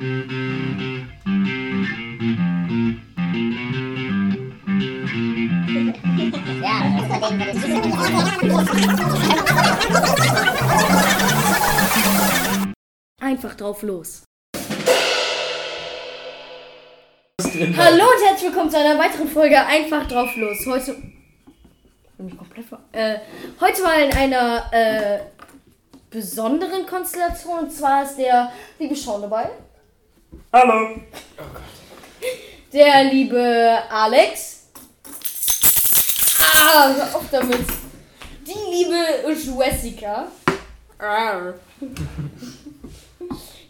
Einfach drauf los. Hallo und herzlich willkommen zu einer weiteren Folge Einfach drauf los. Heute. Ich komplett ver äh, heute mal in einer äh, besonderen Konstellation. Und zwar ist der liebe Sean dabei. Hallo. Der liebe Alex. Ah, hör auf damit. Die liebe Jessica. Arr.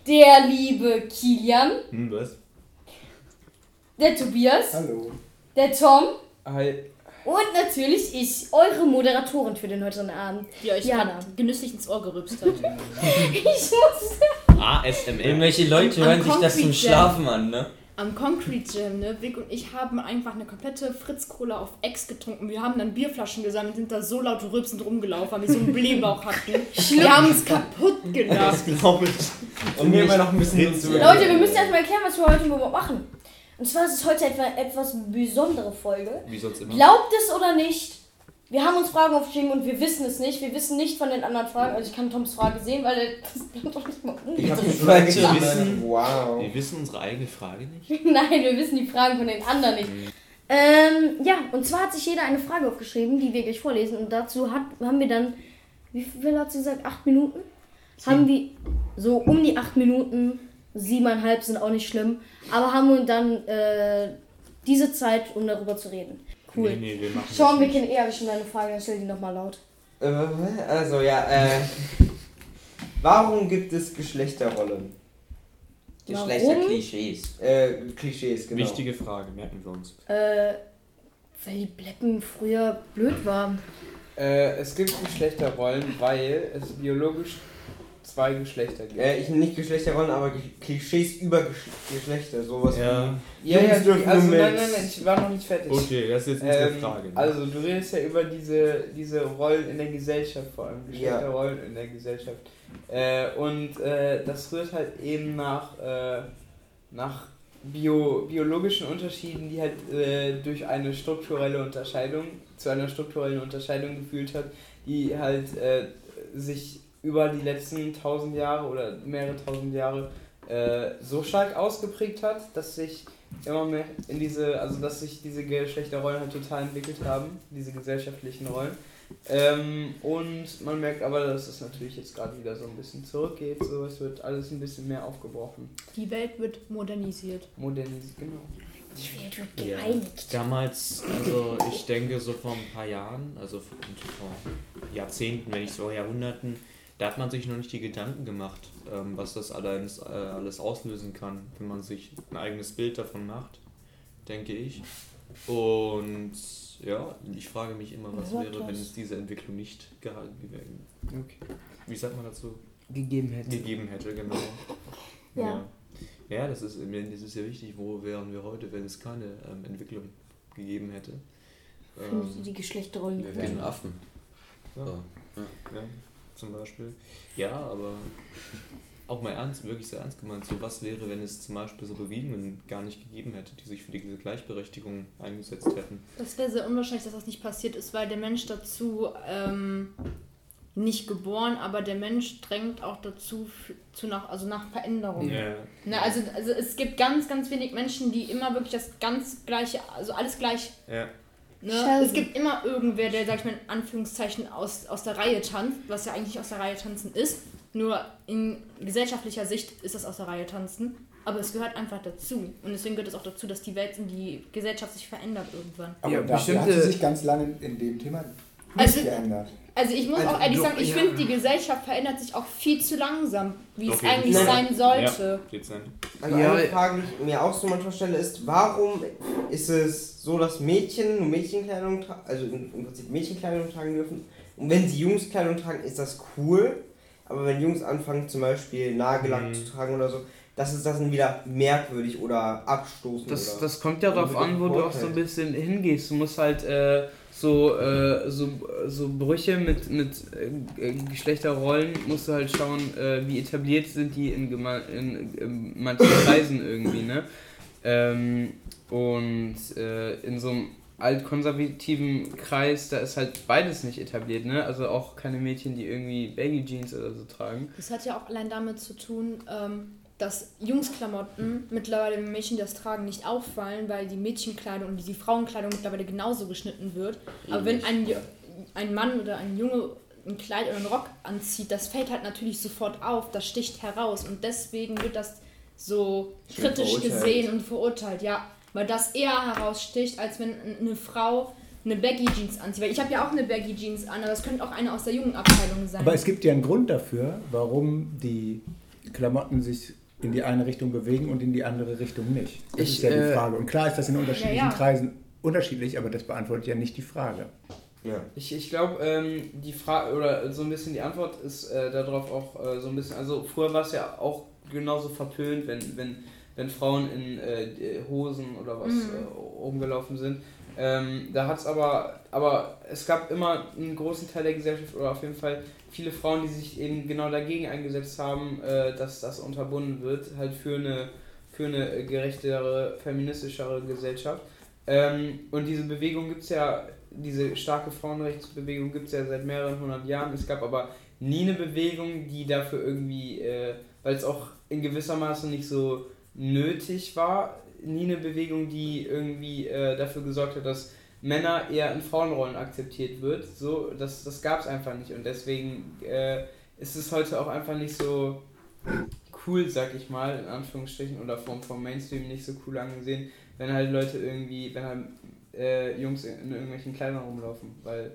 Der liebe Kilian. Hm, was? Der Tobias. Hallo. Der Tom. Hi. Und natürlich ich, eure Moderatorin für den heutigen Abend. die euch Jana. gerade genüsslich ins Ohr gerübst hat. Ich muss. ASMR. Irgendwelche Leute Am- am hören sich das zum Schlafen an, ne? Am Concrete Jam, ne? Vic und ich haben einfach eine komplette Fritz-Cola auf Ex getrunken. Wir haben dann Bierflaschen gesammelt, sind da so laut rülpsend rumgelaufen, weil wir so einen Blähbauch hatten. Wir haben es kaputt gelacht. glaube ich. Und mir immer noch ein bisschen. Leute, wir müssen erstmal erklären, was wir heute überhaupt machen. Und zwar ist es heute etwa etwas besondere Folge. Wie sonst immer. Glaubt es oder nicht? Wir haben uns Fragen aufgeschrieben und wir wissen es nicht. Wir wissen nicht von den anderen Fragen. Also ich kann Toms Frage sehen, weil er das bleibt doch nicht mal Ich habe gedacht, Wissen. Wow. Wir wissen unsere eigene Frage nicht. Nein, wir wissen die Fragen von den anderen nicht. Ähm, ja, und zwar hat sich jeder eine Frage aufgeschrieben, die wir gleich vorlesen. Und dazu hat, haben wir dann, wie viel hat sie gesagt? Acht Minuten? Haben wir so um die acht Minuten, siebeneinhalb sind auch nicht schlimm, aber haben wir dann äh, diese Zeit, um darüber zu reden. Cool. Nee, nee, wir machen Sean, wir kennen eher schon deine Frage, dann stell die nochmal laut. Äh, also ja, äh. Warum gibt es Geschlechterrollen? Warum? Geschlechterklischees. Äh, Klischees, genau. Wichtige Frage, merken wir uns. Äh, weil die Bleppen früher blöd waren. Äh, es gibt Geschlechterrollen, weil es biologisch zwei Geschlechter gibt. Äh, ich nicht Geschlechterrollen, aber Klischees über Gesch Geschlechter. Sowas Ja. ja, ja, dürfen also nein, nein, nein, ich war noch nicht fertig. Okay, das ist jetzt unsere Ähm, Frage. ne? also du redest ja über diese, diese Rollen in der Gesellschaft, vor allem Ja. Geschlechterrollen in der Gesellschaft. Äh, und äh, das rührt halt eben nach, äh, nach bio, biologischen Unterschieden, die halt äh, durch eine strukturelle Unterscheidung, zu einer strukturellen Unterscheidung geführt hat, die halt äh, sich über die letzten tausend Jahre oder mehrere tausend Jahre äh, so stark ausgeprägt hat, dass sich immer mehr in diese, also dass sich diese Geschlechterrollen halt total entwickelt haben, diese gesellschaftlichen Rollen. Ähm, und man merkt aber, dass es natürlich jetzt gerade wieder so ein bisschen zurückgeht, so es wird alles ein bisschen mehr aufgebrochen. Die Welt wird modernisiert. Modernisiert, genau. Die Welt wird Ja. gereinigt. Damals, also ich denke so vor ein paar Jahren, also vor vor Jahrzehnten, wenn nicht sogar Jahrhunderten, da hat man sich noch nicht die Gedanken gemacht, ähm, was das alles, äh, alles auslösen kann, wenn man sich ein eigenes Bild davon macht, denke ich. Und ja, ich frage mich immer, was wäre, wenn es diese Entwicklung nicht gehalten gewesen, Okay. wie sagt man dazu, Gegeben hätte. gegeben hätte, genau. Ja. ja. Ja, das ist, das ist ja wichtig, wo wären wir heute, wenn es keine ähm, Entwicklung gegeben hätte. Ähm, die Geschlechterrollen Wir wären Affen. ja, So. ja, zum Beispiel. Ja, aber auch mal ernst, wirklich sehr ernst gemeint, so was wäre, wenn es zum Beispiel so Bewegungen gar nicht gegeben hätte, die sich für diese Gleichberechtigung eingesetzt hätten. Das wäre sehr unwahrscheinlich, dass das nicht passiert ist, weil der Mensch dazu ähm, nicht geboren, aber der Mensch drängt auch dazu zu nach, also nach Veränderung. Ja. Ne, also, also es gibt ganz, ganz wenig Menschen, die immer wirklich das ganz gleiche, also alles gleich. Ja. Ne? Es gibt immer irgendwer, der, sag ich mal, in Anführungszeichen aus, aus der Reihe tanzt, was ja eigentlich aus der Reihe tanzen ist. Nur in gesellschaftlicher Sicht ist das aus der Reihe tanzen. Aber es gehört einfach dazu. Und deswegen gehört es auch dazu, dass die Welt und die Gesellschaft sich verändert irgendwann. Aber Ja, dafür hat bestimmte- sie sich ganz lange in dem Thema Also- geändert. Also ich muss Also, auch ehrlich doch, sagen, ich ja. finde, die Gesellschaft verändert sich auch viel zu langsam, wie Auf es eigentlich Fall. sein sollte. Geht's denn? Also Ja, eine ja. Frage, die ich mir auch so manchmal stelle, ist, warum ist es so, dass Mädchen nur Mädchenkleidung tragen, also im im Prinzip Mädchenkleidung tragen dürfen und wenn sie Jungskleidung tragen, ist das cool, aber wenn Jungs anfangen zum Beispiel Nagellack Mhm. zu tragen oder so, das ist das dann wieder merkwürdig oder abstoßend Das, oder... das kommt ja darauf an, wo du auch so ein bisschen hingehst. Du musst halt, äh, so, äh, so, so Brüche mit, mit äh, Geschlechterrollen musst du halt schauen, äh, wie etabliert sind die in, in, in manchen Kreisen irgendwie, ne? Ähm, und äh, in so einem altkonservativen Kreis, da ist halt beides nicht etabliert, ne? Also auch keine Mädchen, die irgendwie Baggy Jeans oder so tragen. Das hat ja auch allein damit zu tun, ähm, dass Jungsklamotten mittlerweile den Mädchen, die das tragen, nicht auffallen, weil die Mädchenkleidung und die Frauenkleidung mittlerweile genauso geschnitten wird. Aber wenn ein, ein Mann oder ein Junge ein Kleid oder einen Rock anzieht, das fällt halt natürlich sofort auf, das sticht heraus und deswegen wird das so Schon kritisch verurteilt. gesehen und verurteilt, ja. Weil das eher heraussticht, als wenn eine Frau eine Baggy Jeans anzieht. Weil ich habe ja auch eine Baggy Jeans an, aber das könnte auch eine aus der jungen Abteilung sein. Aber es gibt ja einen Grund dafür, warum die Klamotten sich in die eine Richtung bewegen und in die andere Richtung nicht. Das Ich, ist ja die äh, Frage. Und klar ist das in unterschiedlichen Ja, ja. Kreisen unterschiedlich, aber das beantwortet ja nicht die Frage. Ja. Ich, ich glaube, ähm, die Frage oder so ein bisschen die Antwort ist äh, darauf auch äh, so ein bisschen, also früher war es ja auch genauso verpönt, wenn, wenn, wenn Frauen in äh, Hosen oder was Mhm. äh, rumgelaufen sind. Ähm, da hat es aber, aber es gab immer einen großen Teil der Gesellschaft oder auf jeden Fall viele Frauen, die sich eben genau dagegen eingesetzt haben, äh, dass das unterbunden wird, halt für eine, für eine gerechtere, feministischere Gesellschaft. Ähm, und diese Bewegung gibt es ja, diese starke Frauenrechtsbewegung gibt es ja seit mehreren hundert Jahren. Es gab aber nie eine Bewegung, die dafür irgendwie, äh, weil es auch in gewisser Maße nicht so nötig war, nie eine Bewegung, die irgendwie äh, dafür gesorgt hat, dass Männer eher in Frauenrollen akzeptiert wird. So, das, das gab es einfach nicht. Und deswegen äh, ist es heute auch einfach nicht so cool, sag ich mal, in Anführungsstrichen, oder vom, vom Mainstream nicht so cool angesehen, wenn halt Leute irgendwie, wenn halt äh, Jungs in, in irgendwelchen Kleidern rumlaufen, weil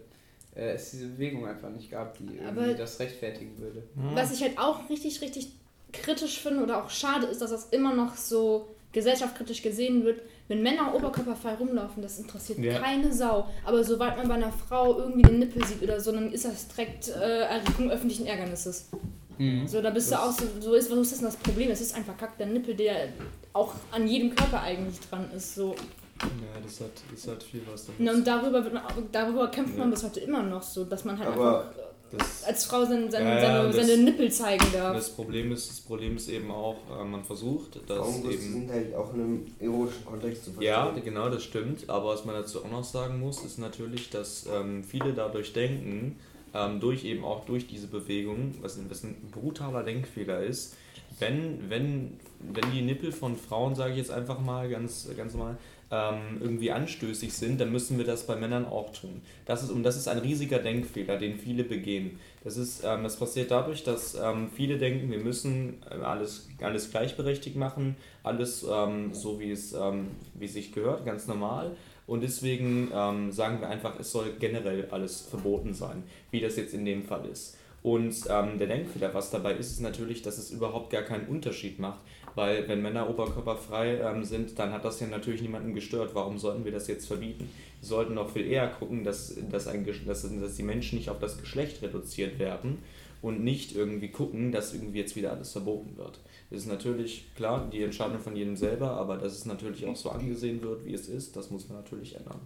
äh, es diese Bewegung einfach nicht gab, die irgendwie Aber- das rechtfertigen würde. Was ich halt auch richtig, richtig kritisch finde oder auch schade ist, dass das immer noch so gesellschaftskritisch gesehen wird, wenn Männer oberkörperfrei rumlaufen, das interessiert Ja. keine Sau. Aber sobald man bei einer Frau irgendwie den Nippel sieht oder so, dann ist das direkt äh, Erregung öffentlichen Ärgernisses. Mhm. So, da bist Das- du auch so, so ist, was ist denn das Problem? Es ist einfach kack der Nippel, der auch an jedem Körper eigentlich dran ist. So. Ja, das hat, das hat viel was damit. Ne, und darüber, wird man, darüber kämpft man Ja. bis heute immer noch so, dass man halt Aber einfach Das, als Frau seine, seine, Ja, ja, seine, das- seine Nippel zeigen darf. das, Problem ist, das Problem ist eben auch, äh, man versucht, dass Frauenbrüste eben. sind halt auch in einem erotischen Kontext zu verstehen. Ja, genau, das stimmt. Aber was man dazu auch noch sagen muss, ist natürlich, dass ähm, viele dadurch denken, ähm, durch eben auch durch diese Bewegung, was, ein- was ein brutaler Denkfehler ist, wenn, wenn, wenn die Nippel von Frauen, sage ich jetzt einfach mal ganz, ganz normal, ähm, irgendwie anstößig sind, dann müssen wir das bei Männern auch tun. Das ist, und das ist ein riesiger Denkfehler, den viele begehen. Das, ist, ähm, das passiert dadurch, dass ähm, viele denken, wir müssen äh, alles, alles gleichberechtigt machen, alles ähm, so, wie es, ähm, wie sich gehört, ganz normal. Und deswegen ähm, sagen wir einfach, es soll generell alles verboten sein, wie das jetzt in dem Fall ist. Und ähm, der Denkfehler, was dabei ist, ist natürlich, dass es überhaupt gar keinen Unterschied macht, weil wenn Männer oberkörperfrei ähm, sind, dann hat das ja natürlich niemanden gestört. Warum sollten wir das jetzt verbieten? Wir sollten noch viel eher gucken, dass, dass, ein, dass, dass die Menschen nicht auf das Geschlecht reduziert werden und nicht irgendwie gucken, dass irgendwie jetzt wieder alles verboten wird. Das ist natürlich klar die Entscheidung von jedem selber, aber dass es natürlich auch so angesehen wird, wie es ist, das muss man natürlich ändern.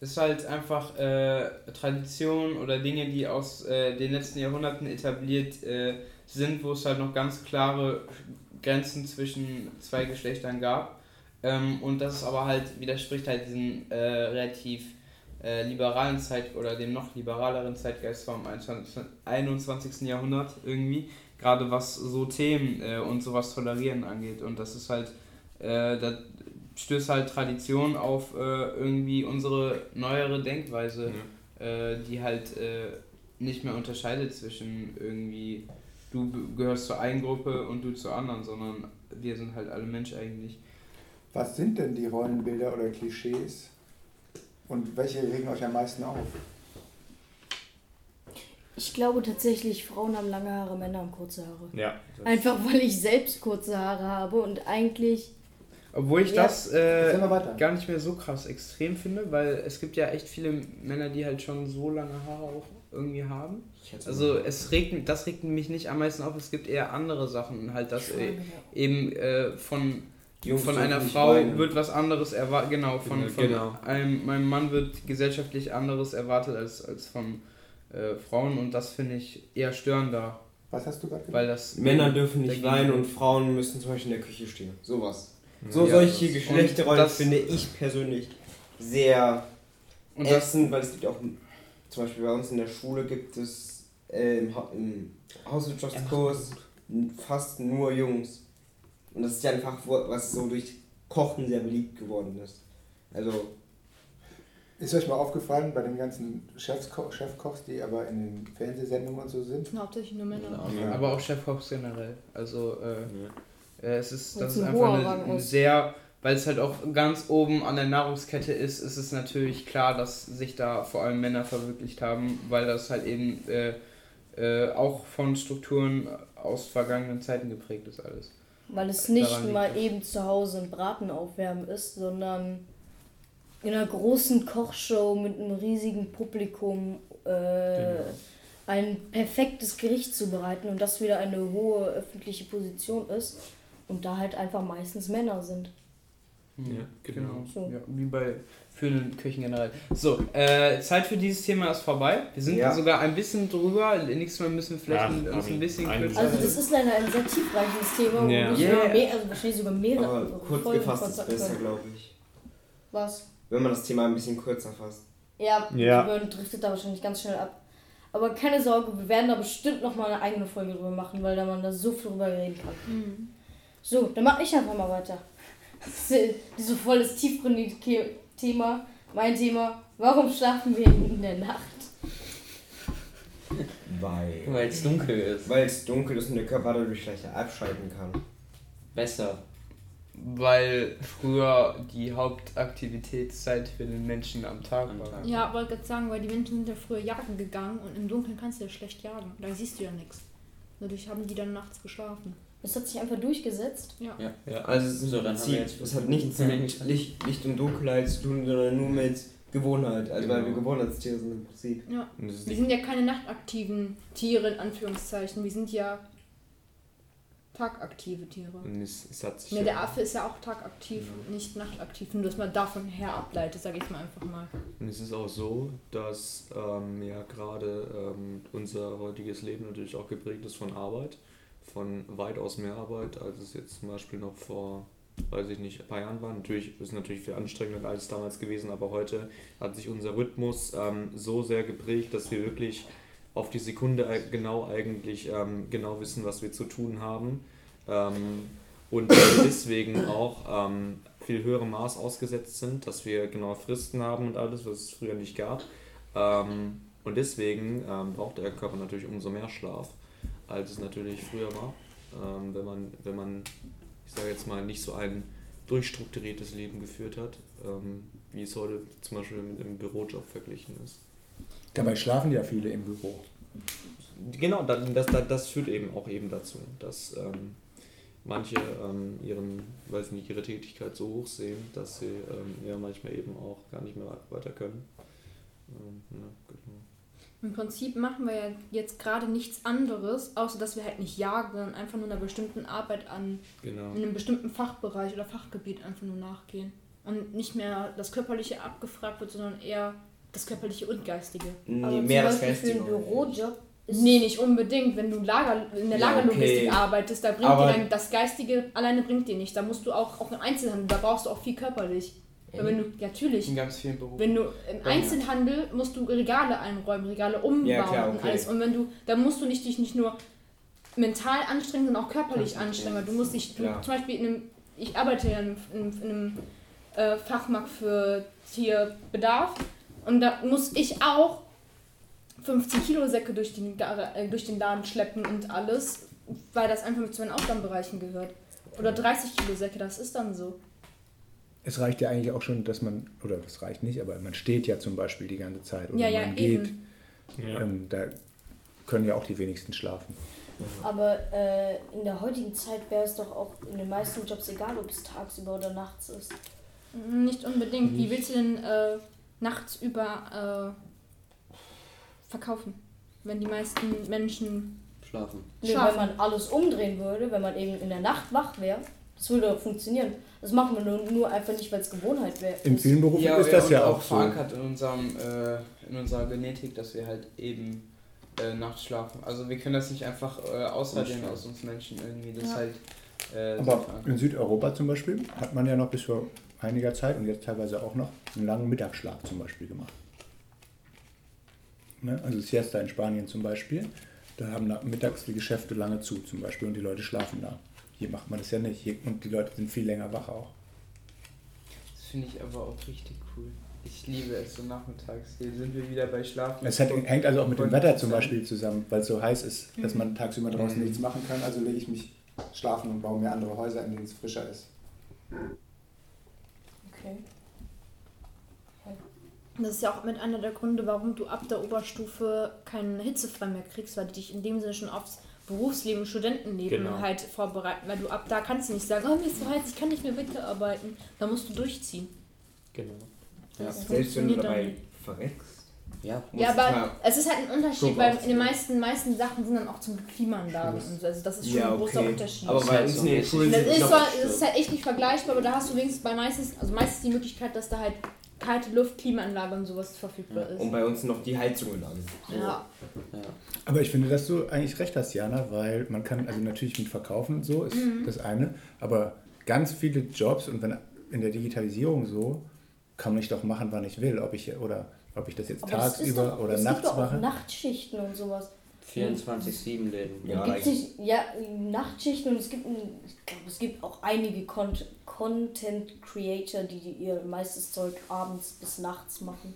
Es ist halt einfach äh, Tradition oder Dinge, die aus äh, den letzten Jahrhunderten etabliert äh, sind, wo es halt noch ganz klare Grenzen zwischen zwei Geschlechtern gab. Ähm, und das ist aber halt, widerspricht halt diesem äh, relativ äh, liberalen Zeit oder dem noch liberaleren Zeitgeist vom 21. 21. Jahrhundert irgendwie. Gerade was so Themen äh, und sowas tolerieren angeht. Und das ist halt, äh, da stößt halt Tradition auf äh, irgendwie unsere neuere Denkweise, äh, die halt nicht mehr unterscheidet zwischen irgendwie du gehörst zur einen Gruppe und du zur anderen, sondern wir sind halt alle Mensch eigentlich. Was sind denn die Rollenbilder oder Klischees? Und welche regen euch am meisten auf? Ich glaube tatsächlich, Frauen haben lange Haare, Männer haben kurze Haare. Ja. Einfach weil ich selbst kurze Haare habe und eigentlich. Obwohl ich Ja. das äh, gar nicht mehr so krass extrem finde, weil es gibt ja echt viele Männer, die halt schon so lange Haare auch irgendwie haben. Also es regt, das regt mich nicht am meisten auf, es gibt eher andere Sachen, halt dass äh, eben äh, von Jungs von einer Frau weinen. wird was anderes erwartet, genau, von, Ja, von genau. einem, meinem Mann wird gesellschaftlich anderes erwartet als, als von äh, Frauen und das finde ich eher störender, Was hast du gerade gesagt? weil das... Männer dürfen nicht weinen und Frauen müssen zum Beispiel in der Küche stehen. Sowas. So Ja, solche das- Geschlechterrollen das- finde ich persönlich sehr Und das, ätzend, weil es gibt auch zum Beispiel bei uns in der Schule gibt es äh, im, ha im Hauswirtschaftskurs fast nur Jungs. Und das ist ja einfach, wo- was so durch Kochen sehr beliebt geworden ist. Also, Ist euch mal aufgefallen bei den ganzen Chefsko Chefkochs, die aber in den Fernsehsendungen und so sind? Hauptsächlich nur Männer. Ja. aber auch Chefkochs generell. Also äh, äh, es ist, das ist ein einfach eine, eine sehr... Weil es halt auch ganz oben an der Nahrungskette ist, ist es natürlich klar, dass sich da vor allem Männer verwirklicht haben, weil das halt eben äh, äh, auch von Strukturen aus vergangenen Zeiten geprägt ist alles. Weil es nicht mal eben zu Hause ein Braten aufwärmen ist, sondern in einer großen Kochshow mit einem riesigen Publikum äh, Genau. ein perfektes Gericht zubereiten und das wieder eine hohe öffentliche Position ist und da halt einfach meistens Männer sind. Ja, genau. So. Ja, wie bei führenden Küchen generell. So, äh, Zeit für dieses Thema ist vorbei. Wir sind Ja. sogar ein bisschen drüber. Nächstes Mal müssen wir vielleicht Ach, uns ein bisschen ein- kürzer Also das ist leider ein sehr tiefreichendes Thema, wo Ja. ich Yeah. sogar mehr, also wahrscheinlich sogar mehrere aber kurz Folgen gefasst ist besser, glaube ich. Was? Wenn man das Thema ein bisschen kürzer fasst. Ja, Ja. ja. driftet da wahrscheinlich ganz schnell ab. Aber keine Sorge, wir werden da bestimmt noch mal eine eigene Folge drüber machen, weil da man da so viel drüber reden kann. Mhm. So, dann mach ich einfach mal weiter. Das ist so volles tiefgründige Thema. Mein Thema, warum schlafen wir in der Nacht? Weil. Weil es dunkel ist. Weil es dunkel ist und der Körper dadurch leichter abschalten kann. Besser. Weil früher die Hauptaktivitätszeit für den Menschen am Tag Am war. Tag. Ja, wollte gerade sagen, weil die Menschen sind ja früher jagen gegangen und im Dunkeln kannst du ja schlecht jagen. Da siehst du ja nichts. Dadurch haben die dann nachts geschlafen. Das hat sich einfach durchgesetzt. Ja, ja. Also es, ist So, dann jetzt- es hat nichts mit Licht, Licht und Dunkelheit zu tun, sondern nur mit Gewohnheit. Also weil Genau. wir Gewohnheitstiere sind im Prinzip. Ja. Und Wir sind ja keine nachtaktiven Tiere, in Anführungszeichen. Wir sind ja tagaktive Tiere. und es, es hat sich Ja, der Affe ist ja auch tagaktiv, Ja. nicht nachtaktiv. Nur, dass man davon her ableitet, sage ich mal einfach mal. Und es ist auch so, dass ähm, ja gerade ähm, unser heutiges Leben natürlich auch geprägt ist von Arbeit, von weitaus mehr Arbeit, als es jetzt zum Beispiel noch vor, weiß ich nicht, ein paar Jahren war. Natürlich ist es natürlich viel anstrengender als damals gewesen, aber heute hat sich unser Rhythmus ähm, so sehr geprägt, dass wir wirklich auf die Sekunde genau eigentlich ähm, genau wissen, was wir zu tun haben. Ähm, und deswegen auch ähm, viel höherem Maß ausgesetzt sind, dass wir genaue Fristen haben und alles, was es früher nicht gab. Ähm, und deswegen ähm, braucht der Körper natürlich umso mehr Schlaf, als es natürlich früher war. Ähm, wenn man, wenn man, ich sage jetzt mal, nicht so ein durchstrukturiertes Leben geführt hat, ähm, wie es heute zum Beispiel mit einem Bürojob verglichen ist. Dabei schlafen ja viele im Büro. Genau, das, das, das führt eben auch eben dazu, dass ähm, manche ähm, ihren, weiß nicht, ihre Tätigkeit so hoch sehen, dass sie ähm, ja manchmal eben auch gar nicht mehr weiter können. Ähm, ja. Im Prinzip machen wir ja jetzt gerade nichts anderes, außer dass wir halt nicht jagen, sondern einfach nur einer bestimmten Arbeit an genau. in einem bestimmten Fachbereich oder Fachgebiet einfach nur nachgehen. Und nicht mehr das Körperliche abgefragt wird, sondern eher das Körperliche und Geistige. Nee, Aber mehr zum das Beispiel für Geistige. einen Bürojob ist Nee, nicht unbedingt. Wenn du Lager, in der Ja, Lagerlogistik okay. arbeitest, da bringt Aber- dir dann das Geistige alleine bringt dir nicht. Da musst du auch, auch im Einzelhandel, da brauchst du auch viel körperlich. Weil wenn du, ja, natürlich, In ganz vielen Berufen. wenn du im Einzelhandel musst du Regale einräumen, Regale umbauen Ja, klar, und okay. alles. Und wenn du, da musst du nicht dich nicht nur mental anstrengen, sondern auch körperlich anstrengen. Weil du musst dich, du, zum Beispiel in einem, ich arbeite ja in einem, in, in einem äh, Fachmarkt für Tierbedarf und da muss ich auch 15 Kilo Säcke durch den, äh, durch den Laden schleppen und alles, weil das einfach mit zu meinen Aufgabenbereichen gehört. Oder 30 Kilo Säcke, das ist dann so. Es reicht ja eigentlich auch schon, dass man, oder das reicht nicht, aber man steht ja zum Beispiel die ganze Zeit oder Ja, ja, man geht. Ähm, da können ja auch die wenigsten schlafen. Aber äh, in der heutigen Zeit wäre es doch auch in den meisten Jobs egal, ob es tagsüber oder nachts ist. Nicht unbedingt. Wie willst du denn äh, nachts über äh, verkaufen? Wenn die meisten Menschen. Schlafen. Nee, wenn man alles umdrehen würde, wenn man eben in der Nacht wach wäre, Das würde funktionieren. Das machen wir nur, nur einfach nicht, weil es Gewohnheit wäre. In vielen Berufen Ja, ist das ja auch so. verankert in, unserem, äh, in unserer Genetik, dass wir halt eben äh, nachts schlafen. Also wir können das nicht einfach äh, ausradieren aus uns Menschen irgendwie. Das Ja. halt äh, Aber in Südeuropa zum Beispiel hat man ja noch bis vor einiger Zeit und jetzt teilweise auch noch einen langen Mittagsschlaf zum Beispiel gemacht. Ne? Also Siesta in Spanien zum Beispiel, da haben mittags die Geschäfte lange zu zum Beispiel und die Leute schlafen da. Hier macht man das ja nicht Hier, und die Leute sind viel länger wach auch. Das finde ich aber auch richtig cool. Ich liebe es so nachmittags. Hier sind wir wieder bei Schlafen. Es hat, hängt also auch mit dem Wetter zum Beispiel zusammen, weil es so heiß ist, dass Mhm. man tagsüber draußen Mhm. nichts machen kann. Also lege ich mich schlafen und baue mir andere Häuser, in denen es frischer ist. Okay. Das ist ja auch mit einer der Gründe, warum du ab der Oberstufe keinen hitzefrei mehr kriegst, weil die dich in dem Sinne schon aufs Berufsleben, Studentenleben Genau. halt vorbereiten. Weil du ab da kannst du nicht sagen, oh mir ist so heiß, ich kann nicht mehr weiterarbeiten. Da musst du durchziehen. Genau. Ja, Das selbst wenn du dabei verreckst. Ja, Ja, aber es ist halt ein Unterschied, weil in den meisten, meisten Sachen sind dann auch zum Klimaanlagen und so. Also das ist schon ja, ein großer okay. Unterschied. Aber Das bei ist halt so das ist, noch- zwar, das ist halt echt nicht vergleichbar, aber da hast du wenigstens bei meistens, also meistens die Möglichkeit, dass da halt kalte Luft, Klimaanlage und sowas verfügbar ist. Und bei uns noch die Heizungen an. So. Ja. Ja. Aber ich finde, dass du eigentlich recht hast, Jana, weil man kann, also natürlich mit Verkaufen und so ist Mhm. das eine, aber ganz viele Jobs und wenn in der Digitalisierung so, kann ich doch machen, wann ich will, ob ich oder ob ich das jetzt Aber tagsüber doch, oder es nachts gibt doch auch mache. Nachtschichten und sowas. 24-7 Läden. Ja, gibt nicht, ja, Nachtschichten und es gibt, ein- ich glaube, es gibt auch einige Con Content Creator, die, die ihr meistes Zeug abends bis nachts machen.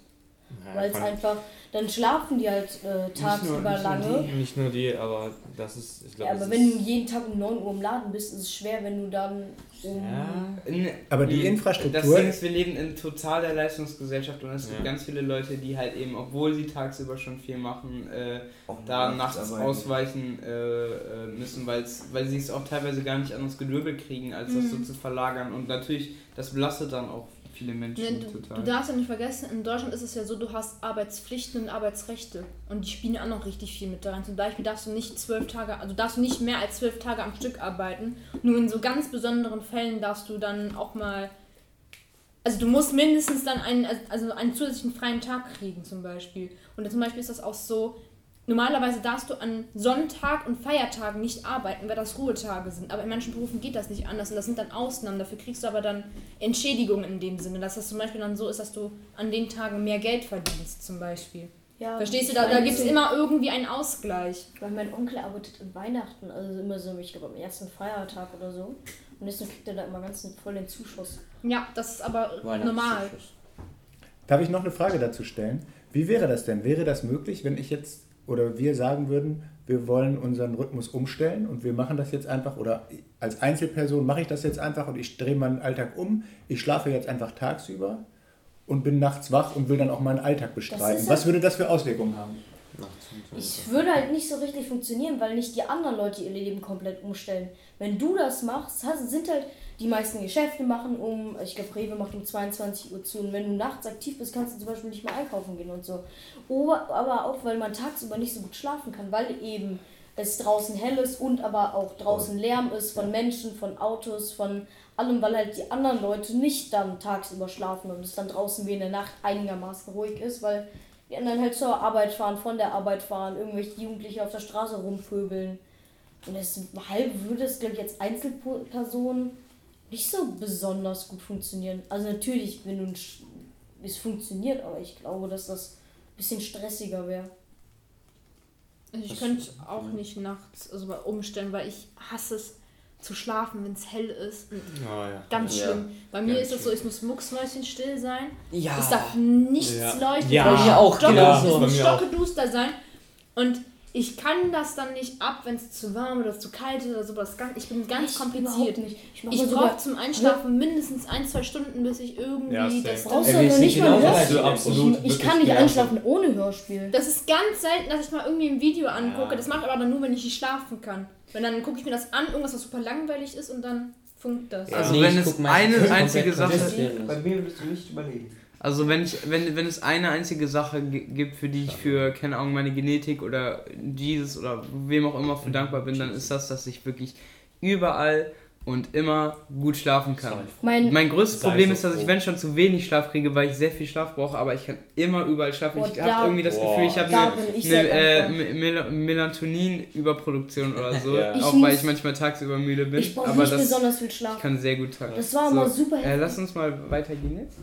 Ja, Weil es einfach, dann schlafen die halt äh, tagsüber nicht nur lange. Nicht nur die, aber das ist, ich Ja, glaube, aber es wenn du jeden Tag um 9 Uhr im Laden bist, ist es schwer, wenn du dann um. ja, Aber die Das Infrastruktur, Ding ist, wir leben in totaler Leistungsgesellschaft und es gibt Ja. ganz viele Leute, die halt eben, obwohl sie tagsüber schon viel machen, äh, Auch da nachts arbeiten. ausweichen äh, äh, müssen, weil's, weil sie es auch teilweise gar nicht anders gedürbelt kriegen, als das so Mhm. zu verlagern. Und natürlich, das belastet dann auch viele Menschen Ne, du, total. du darfst ja nicht vergessen, in Deutschland ist es ja so, du hast Arbeitspflichten und Arbeitsrechte. Und die spielen ja auch noch richtig viel mit da rein. Zum Beispiel darfst du nicht zwölf Tage, also darfst du nicht mehr als zwölf Tage am Stück arbeiten. Nur in so ganz besonderen Fällen darfst du dann auch mal. Also du musst mindestens dann einen, also einen zusätzlichen freien Tag kriegen zum Beispiel. Und zum Beispiel ist das auch so, normalerweise darfst du an Sonntag und Feiertagen nicht arbeiten, weil das Ruhetage sind. Aber in manchen Berufen geht das nicht anders und das sind dann Ausnahmen. Dafür kriegst du aber dann Entschädigungen in dem Sinne, dass das zum Beispiel dann so ist, dass du an den Tagen mehr Geld verdienst zum Beispiel. Ja, Verstehst du? Da, da gibt es immer irgendwie einen Ausgleich. Weil mein Onkel arbeitet an Weihnachten, also immer so, ich glaube am ersten Feiertag oder so. Und deswegen kriegt er da immer ganz voll den Zuschuss. Ja, das ist aber normal. Darf ich noch eine Frage dazu stellen? Wie wäre das denn? Wäre das möglich, wenn ich jetzt oder wir sagen würden, wir wollen unseren Rhythmus umstellen und wir machen das jetzt einfach oder als Einzelperson mache ich das jetzt einfach und ich drehe meinen Alltag um, ich schlafe jetzt einfach tagsüber und bin nachts wach und will dann auch meinen Alltag bestreiten. ist Was halt- würde das für Auswirkungen haben? Ich 12 würde halt nicht so richtig funktionieren, weil nicht die anderen Leute ihr Leben komplett umstellen. Wenn du das machst, hast, sind halt die meisten Geschäfte machen um, ich glaube Rewe macht um 22 Uhr zu und wenn du nachts aktiv bist, kannst du zum Beispiel nicht mehr einkaufen gehen und so. Oder, aber auch, weil man tagsüber nicht so gut schlafen kann, weil eben es draußen hell ist und aber auch draußen Lärm ist von Menschen, von Autos, von allem, weil halt die anderen Leute nicht dann tagsüber schlafen und es dann draußen wie in der Nacht einigermaßen ruhig ist, weil die anderen halt zur Arbeit fahren, von der Arbeit fahren, irgendwelche Jugendliche auf der Straße rumvöbeln. Und deshalb würde es, glaube ich, als Einzelperson nicht so besonders gut funktionieren. Also natürlich, wenn du es funktioniert, aber ich glaube, dass das ein bisschen stressiger wäre. Also ich könnte auch nicht nachts also umstellen, weil ich hasse es zu schlafen, wenn es hell ist. Oh, ja. Ganz Ja. schlimm. Bei mir Ganz ist es so, ich muss mucksmäuschenstill sein. Ja. Es darf nichts Ja. leuchten. Ja. Es Bei mir auch, Stocke, genau Es muss stockeduster sein. Und ich kann das dann nicht ab, wenn es zu warm oder zu kalt ist oder sowas. Ich bin ganz Ich kompliziert. nicht. Ich, Ich brauche zum Einschlafen mindestens ein, zwei Stunden, bis ich irgendwie Ja, das brauchst du noch nicht mal ein genauso Hörspiel. Ich, ich kann nicht einschlafen ohne Hörspiel. Das ist ganz selten, dass ich mal irgendwie ein Video angucke. Ja. Das mache ich aber dann nur, wenn ich nicht schlafen kann. Weil dann gucke ich mir das an, irgendwas, was super langweilig ist und dann funkt das. Ja. Also Nee, wenn es eine einzige Sache konzentriert. Bei mir würdest du nicht überleben. Also wenn ich, wenn, wenn es eine einzige Sache gi- gibt, für die ich für, keine Ahnung, meine Genetik oder Jesus oder wem auch immer für dankbar bin, dann ist das, dass ich wirklich überall und immer gut schlafen kann. Mein, Mein größtes Sei Problem so ist, dass ich, wenn schon zu wenig Schlaf kriege, weil ich sehr viel Schlaf brauche, aber ich kann immer überall schlafen. Boah, ich habe irgendwie das. Gefühl, ich habe eine, ich eine äh, Mel Melatonin-Überproduktion oder so. Ja. Ich Auch weil muss- ich manchmal tagsüber müde bin. ich brauche aber nicht das besonders viel ich Schlaf. kann sehr gut tagen. Das war immer so, super äh. Lass uns mal weitergehen jetzt.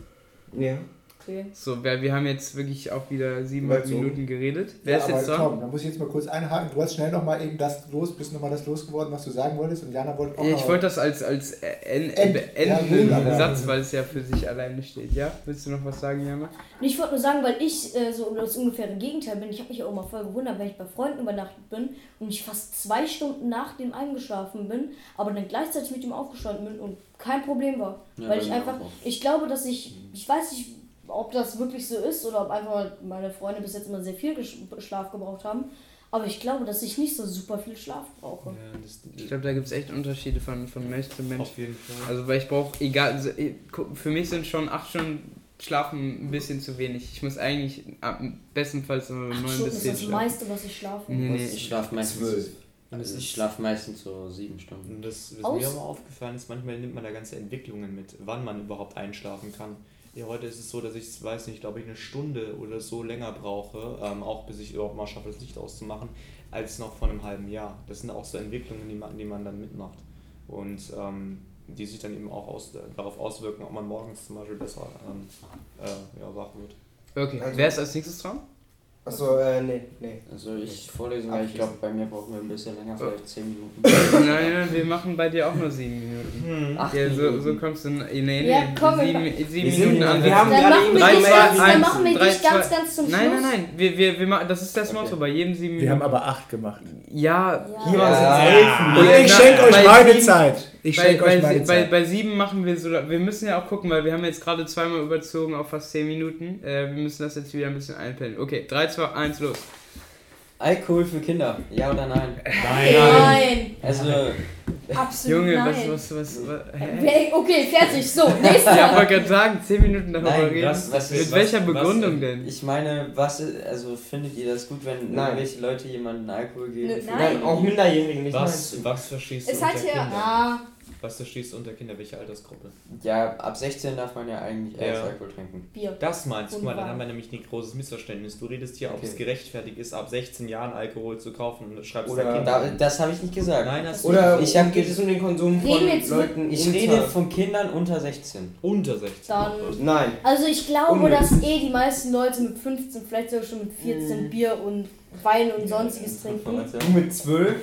Ja. Okay. So, wir, wir haben jetzt wirklich auch wieder siebeneinhalb So. Minuten geredet. Wer ist aber jetzt dran? Tom, da muss ich jetzt mal kurz einhaken. Du hast schnell nochmal eben das los, bist nochmal das losgeworden, was du sagen wolltest. Und Jana wollte auch Ich noch- wollte das als, als en, End- beendenden ja, Satz, weil es ja für sich alleine steht. Ja? Willst du noch was sagen, Jana? Ich wollte nur sagen, weil ich äh, so das ungefähre Gegenteil bin. Ich habe mich auch immer voll gewundert, wenn ich bei Freunden übernachtet bin und ich fast zwei Stunden nach dem eingeschlafen bin, aber dann gleichzeitig mit ihm aufgestanden bin und kein Problem war. Ja, weil ich einfach, ich glaube, dass ich, ich weiß nicht, ob das wirklich so ist oder ob einfach meine Freunde bis jetzt immer sehr viel Schlaf gebraucht haben. Aber ich glaube, dass ich nicht so super viel Schlaf brauche. Ja, das, Ich glaube, da gibt es echt Unterschiede von, von Mensch zu Mensch. auf jeden Fall. Also, weil ich brauche, egal, also, eh, für mich sind schon acht Stunden Schlafen ein bisschen zu wenig. Ich muss eigentlich am bestenfalls so neun Stunden bis ist zehn das schlafen. meiste, was ich schlafe. Nee, nee. Ich schlafe meistens. Zwölf. Also ich schlafe meistens so sieben Stunden. Und das, was Aus- mir aber aufgefallen ist, manchmal nimmt man da ganze Entwicklungen mit, wann man überhaupt einschlafen kann. Ja, heute ist es so, dass ich, weiß nicht, glaube ich, eine Stunde oder so länger brauche, ähm, auch bis ich überhaupt mal schaffe, das Licht auszumachen, als noch vor einem halben Jahr. Das sind auch so Entwicklungen, die man, die man dann mitmacht. Und ähm, die sich dann eben auch aus, darauf auswirken, ob man morgens zum Beispiel besser ähm, äh, ja, wach wird. Okay, Also- wer ist als nächstes dran? Achso, äh, nee, nee. Also ich vorlesen, weil ich glaube, bei mir brauchen wir ein bisschen länger, vielleicht zehn Minuten. nein, nein, wir machen bei dir auch nur sieben Minuten. Acht Ja, so, Minuten. so kommst du. Nee, nee, Ja, komm, sieben, wir- sieben Wir sind- Minuten an. wir haben Dann machen wir dich ganz, dann machen wir dich ganz, ganz zum Schluss. Nein, nein, nein, wir, wir, wir machen, das ist das Okay. Motto, bei jedem sieben Wir Minuten. haben aber acht gemacht. ja. Hier Ja. es elf. Und Ja, ich schenke euch meine Zeit. Ich bei, schenke bei, euch meine bei, Zeit. bei sieben machen wir so, wir müssen ja auch gucken, weil wir haben jetzt gerade zweimal überzogen auf fast zehn Minuten. Äh, wir müssen das jetzt wieder ein bisschen einpendeln. Okay, 3, 2, 1, los. Alkohol für Kinder, ja oder nein? Nein. Also, Absolut Junge, nein. was, was, was, was hä? Okay, fertig. So, nächster. Ja, wollte gerade sagen, 10 Minuten darüber Nein, reden. was- was Mit ist- welcher was- Begründung was- denn? ich meine, was, ist- also findet ihr das gut, wenn Nein. irgendwelche Leute jemanden Alkohol geben? Nein. Nein, auch Minderjährigen nicht. Was, was verstehst du unter halt hier-? Ah, Was verstehst du unter Kinder? Welche Altersgruppe? Ja, ab 16 darf man ja eigentlich Ja. erst Alkohol trinken. Bier. Das meinst du? Guck mal, dann haben wir nämlich ein großes Missverständnis. Du redest hier, ob Okay. es gerechtfertigt ist, ab 16 Jahren Alkohol zu kaufen und schreibst Oder- da Kinder. Da, das habe ich nicht gesagt. Nein, hast du Oder Ich hab geht es um den Konsum von Leuten Ich rede von Kindern unter 16. unter 16. Dann- Nein. Also ich glaube, Unnötig. dass eh die meisten Leute mit 15, vielleicht sogar schon mit 14 Mhm. Bier und Wein und sonstiges trinken. Du mit zwölf?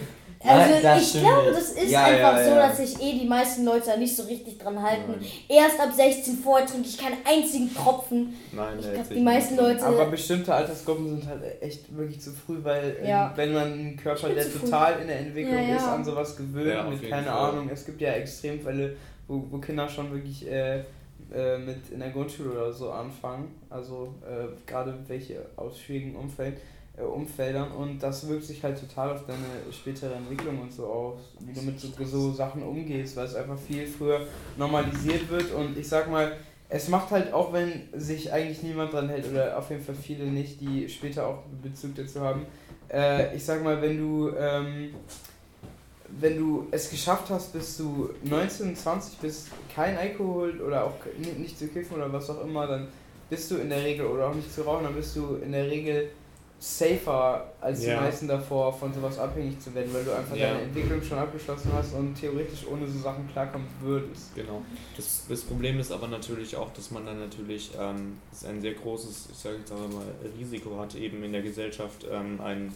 Also Nein, das ich stimmt glaube, das ist Ja, einfach ja, so, ja. dass sich eh die meisten Leute da nicht so richtig dran halten. Nein. Erst ab 16 vorher trinke ich keinen einzigen Tropfen. Nein, Ich glaube, die meisten nicht. Leute. Aber bestimmte Altersgruppen sind halt echt wirklich zu früh, weil äh, Ja. wenn man einen Körper, der total in der Entwicklung Ja, ja. ist, an sowas gewöhnt, mit keine Fall. Ahnung, es gibt ja Extremfälle, wo, wo Kinder schon wirklich äh, äh, mit in der Grundschule oder so anfangen, also äh, gerade welche aus schwierigen Umfeld, äh, Umfeldern und das wirkt sich halt total auf deine spätere Entwicklung und so aus, wie du mit so, so Sachen umgehst, weil es einfach viel früher normalisiert wird und ich sag mal, es macht halt auch, wenn sich eigentlich niemand dran hält oder auf jeden Fall viele nicht, die später auch Bezug dazu haben. Äh, ich sag mal, wenn du ähm, wenn du es geschafft hast, bis du 19, 20 bist, kein Alkohol oder auch ni- nicht zu kiffen oder was auch immer, dann bist du in der Regel oder auch nicht zu rauchen, dann bist du in der Regel safer als Ja. die meisten davor, von sowas abhängig zu werden, weil du einfach Ja. deine Entwicklung schon abgeschlossen hast und theoretisch ohne so Sachen klarkommen würdest. Genau. Das, das Problem ist aber natürlich auch, dass man dann natürlich ähm, ein sehr großes, ich sage jetzt mal, Risiko hat, eben in der Gesellschaft ähm, einen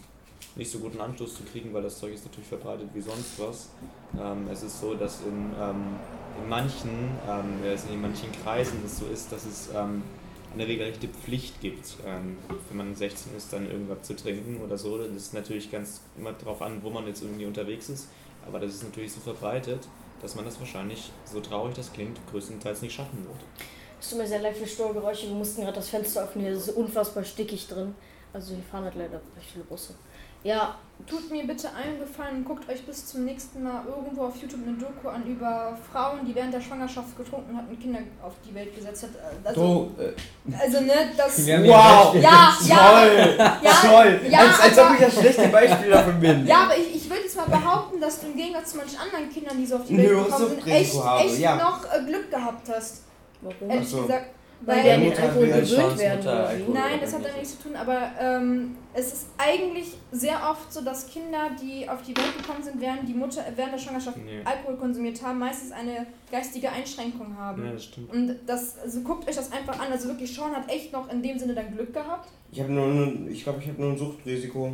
nicht so guten Anschluss zu kriegen, weil das Zeug ist natürlich verbreitet wie sonst was. Ähm, es ist so, dass in, ähm, in manchen, ähm, in manchen Kreisen es so ist, dass es ähm, eine regelrechte Pflicht gibt, ähm, wenn man 16 ist, dann irgendwas zu trinken oder so. Das ist natürlich ganz immer darauf an, wo man jetzt irgendwie unterwegs ist. Aber das ist natürlich so verbreitet, dass man das wahrscheinlich, so traurig das klingt, größtenteils nicht schaffen wird. Es tut mir sehr leid für Störgeräusche. Wir mussten gerade das Fenster öffnen. Hier ist unfassbar stickig drin. Also hier fahren halt leider recht viele Busse. Ja, Tut mir bitte einen Gefallen und guckt euch bis zum nächsten Mal irgendwo auf YouTube eine Doku an über Frauen, die während der Schwangerschaft getrunken hatten und Kinder auf die Welt gesetzt hat. Also, So, äh, also ne, das. Wow. Ja, ja, Toll! ja, Toll! ja, als, als ob aber- ich das schlechte Beispiel davon bin. Ja, aber ich, ich würde jetzt mal behaupten, dass du im Gegensatz zu manchen anderen Kindern, die so auf die Welt gekommen sind, echt, echt ja. noch äh, Glück gehabt hast. Warum? Ehrlich so. gesagt. Weil die an den Alkohol gewöhnt Chance, werden. Alkohol. Nein, das hat damit nichts zu tun, aber ähm, es ist eigentlich sehr oft so, dass Kinder, die auf die Welt gekommen sind, während die Mutter während der Schwangerschaft Nee. Alkohol konsumiert haben, meistens eine geistige Einschränkung haben. Ja, das stimmt. Und das, also guckt euch das einfach an. Also wirklich, Sean hat echt noch in dem Sinne dann Glück gehabt. Ich habe nur, ich glaube, ich habe nur ein Suchtrisiko.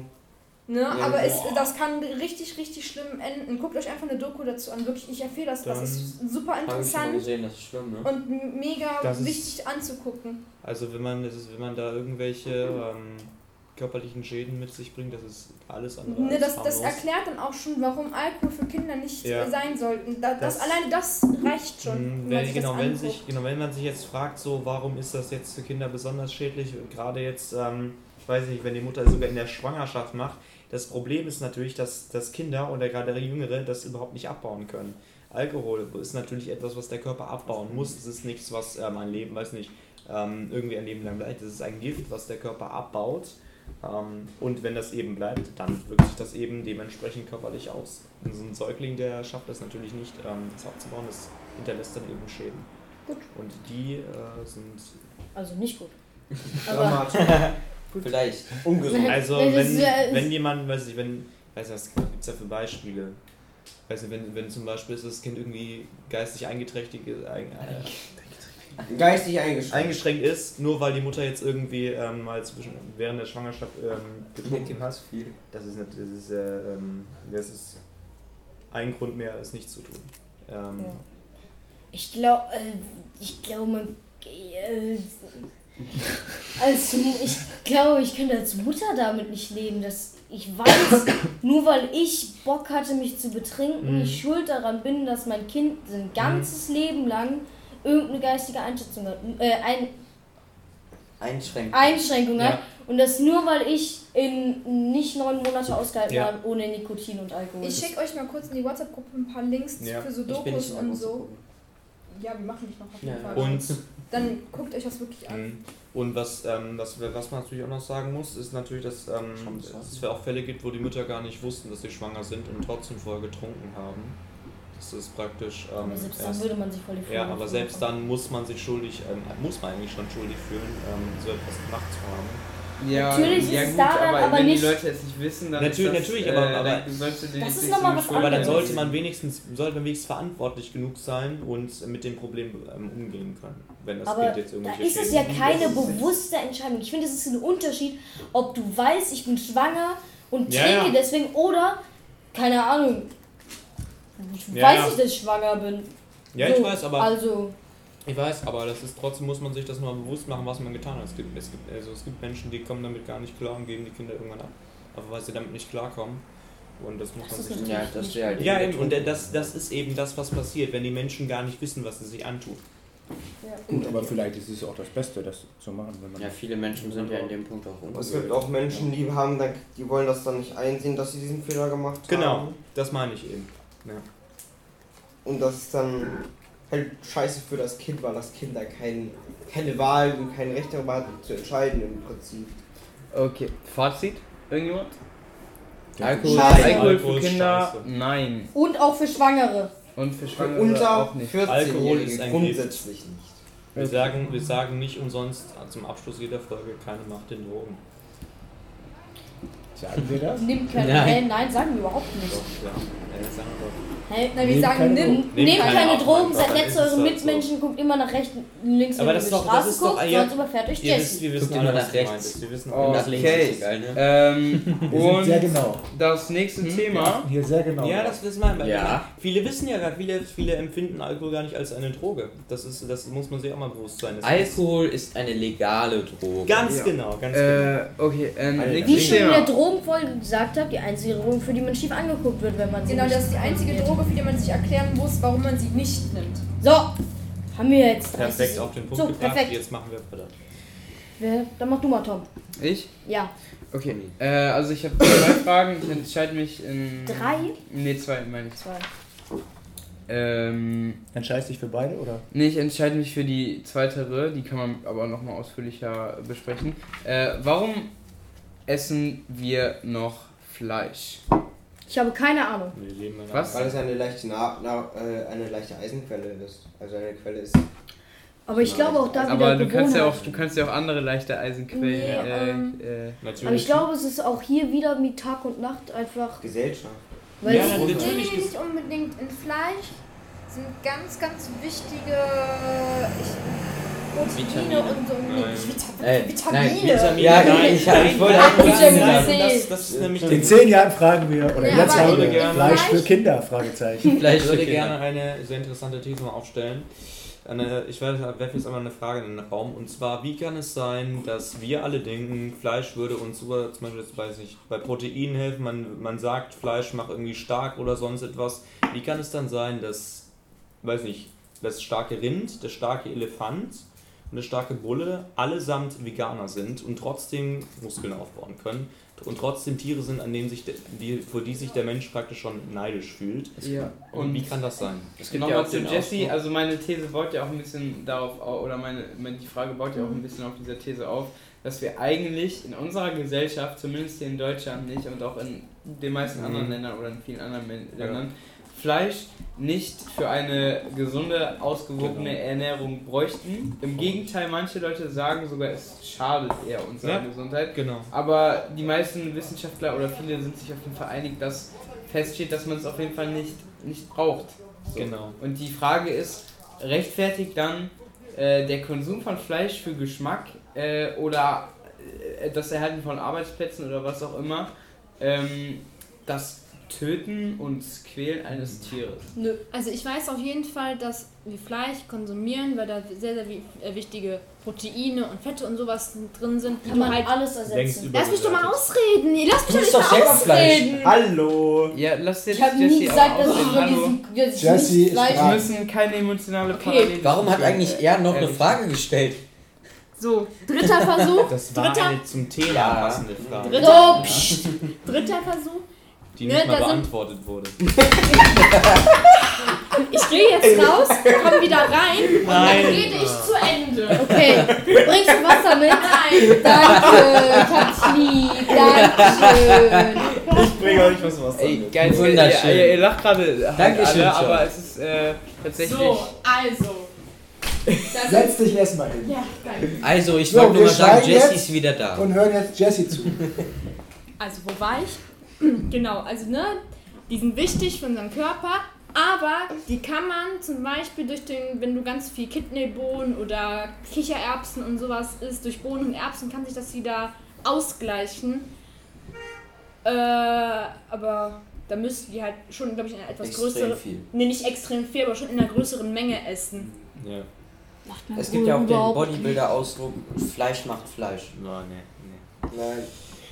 Ne? Ja, Aber es, boah. das kann richtig, richtig schlimm enden. Guckt euch einfach eine Doku dazu an. Wirklich, ich empfehle das. Das Dann ist super Habe ich interessant gesehen, das ist schlimm, ne? und mega Das ist- wichtig anzugucken. Also wenn man, das ist, wenn man da irgendwelche ähm, körperlichen Schäden mit sich bringt, das ist alles andere Ne, das, das erklärt dann auch schon, warum Alkohol für Kinder nicht Ja. äh, sein sollten. Da, das, Das- alleine das reicht schon. Wenn man Wenn, sich genau, das wenn, sich, genau, wenn man sich jetzt fragt, so warum ist das jetzt für Kinder besonders schädlich, gerade jetzt, ähm, ich weiß nicht, wenn die Mutter sogar in der Schwangerschaft macht, das Problem ist natürlich, dass, dass Kinder oder gerade Jüngere das überhaupt nicht abbauen können. Alkohol ist natürlich etwas, was der Körper abbauen muss. Es ist nichts, was ähm, ein Leben, weiß nicht, ähm, irgendwie ein Leben lang bleibt. Es ist ein Gift, was der Körper abbaut. Ähm, und wenn das eben bleibt, dann wirkt sich das eben dementsprechend körperlich aus. Und so ein Säugling, der schafft das natürlich nicht, ähm, das abzubauen, das hinterlässt dann eben Schäden. Gut. Und die äh, sind. Also nicht gut. Aber Dramatisch. Vielleicht. Ungesund. Also, wenn, wenn jemand, weiß ich, wenn, weiß nicht, was gibt es ja für Beispiele? Weiß nicht, wenn, wenn zum Beispiel ist das Kind irgendwie geistig eingeträchtig, ist, ein, äh, Geistig eingeschränkt. eingeschränkt ist, nur weil die Mutter jetzt irgendwie ähm, mal zwischen, während der Schwangerschaft ähm, getrunken hat. viel. Das ist, nicht, das ist, äh, ähm, das ist ein Grund mehr, es nicht zu tun. Ähm, Ja. ich glaube, äh, ich glaube, man. Äh, also, ich glaube, ich könnte als Mutter damit nicht leben, dass ich weiß, nur weil ich Bock hatte, mich zu betrinken, Mhm. ich schuld daran bin, dass mein Kind sein ganzes Leben lang irgendeine geistige Einschätzung hat, äh, ein, Einschränken. Einschränkung hat. Ja. Und das nur, weil ich in nicht neun Monate ausgehalten Ja. habe ohne Nikotin und Alkohol. Ich schicke euch mal kurz in die WhatsApp-Gruppe ein paar Links Ja. für so Ich bin Dokus nicht in der und so. Ja, wir machen dich noch auf jeden Ja, Fall. Und Dann guckt euch das wirklich an. Mhm. Und was, ähm, was, was man natürlich auch noch sagen muss, ist natürlich, dass ähm, es auch Fälle gibt, wo die Mütter gar nicht wussten, dass sie schwanger sind und trotzdem vorher getrunken haben. Das ist praktisch. Ähm, aber selbst dann erst- würde man sich voll die ja, aber selbst machen. dann muss man sich schuldig, ähm, muss man eigentlich schon schuldig fühlen, ähm, so etwas gemacht zu haben. Ja, Natürlich ja ist es gut, da dann aber, aber wenn nicht- die Leute es nicht wissen, dann Natürlich- ist das, natürlich, aber- äh, aber- dann Das nicht ist so noch mal was Aber dann sollte man wenigstens, sollte man wenigstens verantwortlich genug sein und mit dem Problem ähm, umgehen können, wenn das Aber Kind jetzt da irgendwelche ist es ja keine bewusste Entscheidung. Ich finde, es ist ein Unterschied, ob du weißt, ich bin schwanger und Ja, trinke ja. deswegen oder, keine Ahnung, Ja, weiß ja. ich, dass ich schwanger bin. Ja, So, ich weiß, aber Also, Ich weiß, aber das ist trotzdem muss man sich das mal bewusst machen, was man getan hat. Es gibt, es gibt, also es gibt Menschen, die kommen damit gar nicht klar und geben die Kinder irgendwann ab. Aber weil sie damit nicht klarkommen. Und das muss Das man ist sich. Ja, das halt Ja, eben und das, das ist eben das, was passiert, wenn die Menschen gar nicht wissen, was sie sich antun. Gut, aber vielleicht ist es auch das Beste, das zu machen, wenn man. Ja, viele Menschen sind ja in dem Punkt auch Es gibt auch Menschen, die haben dann, die wollen das dann nicht einsehen, dass sie diesen Fehler gemacht Genau, haben. das meine ich eben. Ja. Und das ist dann halt scheiße für das Kind, weil das Kind da kein, keine Wahl und kein Recht darüber hat zu entscheiden im Prinzip. Okay, Fazit? Irgendjemand? Alkohol, Scheiße. Alkohol Alkohol für ist Kinder? scheiße. Nein. und auch für Schwangere. Und für Für Schwangere unter auch nicht. Alkohol ist 14-Jährige ein grundsätzlich nicht. Wir, sagen, wir sagen nicht umsonst zum Abschluss jeder Folge, keine Macht den Drogen. Sagen wir das? Nimmt keine. Nein. Nein, nein sagen wir überhaupt nicht. Doch, ja. ja sagen wir doch. Hey, Na, wir sagen, keine nimm. Nehmt keine, keine Drogen, seid nett zu euren halt Mitmenschen, guckt immer nach rechts, links, Aber wenn das ihr die Straße ist doch- guckt, ja. sonst überfährt euch Jesse. wir wissen Guckt immer was nach rechts. ist. Wir wissen Oh, Nach links Okay. ist egal, ne? Ähm, Wir sind und sehr genau. das nächste Wir Thema. hier sehr genau. Ja, das wissen wir. Ja. Viele wissen ja gar, viele, viele empfinden Alkohol gar nicht als eine Droge. Das, ist, das muss man sich auch mal bewusst sein. Das Alkohol ist eine legale Droge. Ganz Ja. genau, ganz genau. Äh, okay, ähm. Wie schon in der. Drogenfolge gesagt habe, die einzige Droge, für die man schief angeguckt wird, wenn man sie Genau, das ist die einzige konsumiert. Droge, für die man sich erklären muss, warum man sie nicht nimmt. So, haben wir jetzt. 30 Perfekt auf den Punkt So, gebracht. perfekt. Jetzt machen wir weiter. Wer- Dann mach du mal, Tom. Ich? Ja. Okay. Äh, also ich habe zwei Fragen. Ich entscheide mich in. Drei? Nee, zwei meine ich. Zwei. Ähm. Entscheidest du dich für beide oder? Nee, ich entscheide mich für die zweitere, die kann man aber nochmal ausführlicher besprechen. Äh, warum essen wir noch Fleisch? Ich habe keine Ahnung. Was? Weil es eine leichte, Na Na äh, eine leichte Eisenquelle ist. Also eine Quelle ist. Aber ich glaube auch da wieder Aber du kannst ja auch, du kannst ja auch andere leichte Eisenquellen. Nee, äh, ähm, äh, Natürlich. Aber ich glaube, es ist auch hier wieder wie Tag und Nacht einfach. Gesellschaft. Weil Ja, nee, ist- nicht unbedingt in Fleisch sind ganz, ganz wichtige ich, Proteine Vitamine. und so. Nein. Äh, Vitamine. nein, Vitamine, Ja, nein, ich- nein, ich wollte auch nein, Vitamin nein, C. Das, das ist nämlich In zehn Jahren fragen wir, oder Ja, jetzt haben wir würde Fleisch gerne- für Kinder, Fragezeichen. Fleisch Ich würde gerne eine sehr interessante These mal aufstellen. Eine, ich werfe werfe jetzt einmal eine Frage in den Raum. Und zwar, wie kann es sein, dass wir alle denken, Fleisch würde uns über, zum Beispiel, jetzt weiß ich, bei Proteinen helfen, man, man sagt, Fleisch macht irgendwie stark oder sonst etwas. Wie kann es dann sein, dass, weiß nicht, das starke Rind, der starke Elefant und der starke Bulle allesamt Veganer sind und trotzdem Muskeln aufbauen können und trotzdem Tiere sind, an denen sich der, die, für die sich der Mensch praktisch schon neidisch fühlt? ja. Und wie kann das sein? Es gibt ja Nochmal auch zu Jesse, Ausdruck- also meine These baut ja auch ein bisschen darauf auf, oder meine, meine die Frage baut ja auch ein bisschen auf dieser These auf, dass wir eigentlich in unserer Gesellschaft, zumindest hier in Deutschland nicht und auch in den meisten Mhm. anderen Ländern oder in vielen anderen Men- Ja. Fleisch nicht für eine gesunde, ausgewogene Genau. Ernährung bräuchten. Im Gegenteil, manche Leute sagen sogar, es schadet eher unserer Ja. Gesundheit. Genau. Aber die meisten Wissenschaftler oder viele sind sich auf jeden Fall einig, dass feststeht, dass man es auf jeden Fall nicht, nicht braucht. So. Genau. Und die Frage ist, rechtfertigt dann äh, der Konsum von Fleisch für Geschmack äh, oder äh, das Erhalten von Arbeitsplätzen oder was auch immer ähm, das Töten und Quälen eines Tieres? Nö. Also ich weiß auf jeden Fall, dass wir Fleisch konsumieren, weil da sehr, sehr äh, wichtige Proteine und Fette und sowas drin sind, die Kann du man halt... alles ersetzen. Lass mich doch mal ausreden! Ihr lasst mich Du doch nicht doch mal Fleisch. ausreden! Hallo! Ja, lass jetzt Ich habe nie gesagt, dass ich Hallo. Jessie Fleisch. Wir müssen keine emotionale Okay. Parallele Warum hat eigentlich er noch eine Ehrlich. Frage gestellt? So, dritter Versuch. Das war dritter, eine zum Thema passende Frage, dritter, dritter Versuch. Die Ne, nicht mal da sind- beantwortet wurde. Ich gehe jetzt raus, komm wieder rein und Nein. dann rede ich zu Ende. Okay, bringst du Wasser mit? Nein. Danke, lieb. Dankeschön. Ich bringe euch was was. Ey, geil, ihr, Wunderschön. ihr, ihr lacht gerade halt Dankeschön, alle, aber es ist äh, tatsächlich... So, also. Das Setz dich erstmal hin. ja, geil. Also, ich So, wollte nur mal sagen, jetzt ist wieder da. Und hören jetzt Jesse zu. Also, wo war ich? Genau, also, ne, die sind wichtig für unseren Körper, aber die kann man zum Beispiel durch den, wenn du ganz viel Kidneybohnen oder Kichererbsen und sowas isst, durch Bohnen und Erbsen kann sich das wieder ausgleichen. Äh, aber da müssten die halt schon, glaube ich, in einer etwas Extrem größeren, viel. nee, nicht extrem viel, aber schon in einer größeren Menge essen. Ja. Es gibt ja auch den Bodybuilder-Ausdruck, Fleisch macht Fleisch. No, nee, nee. Nein.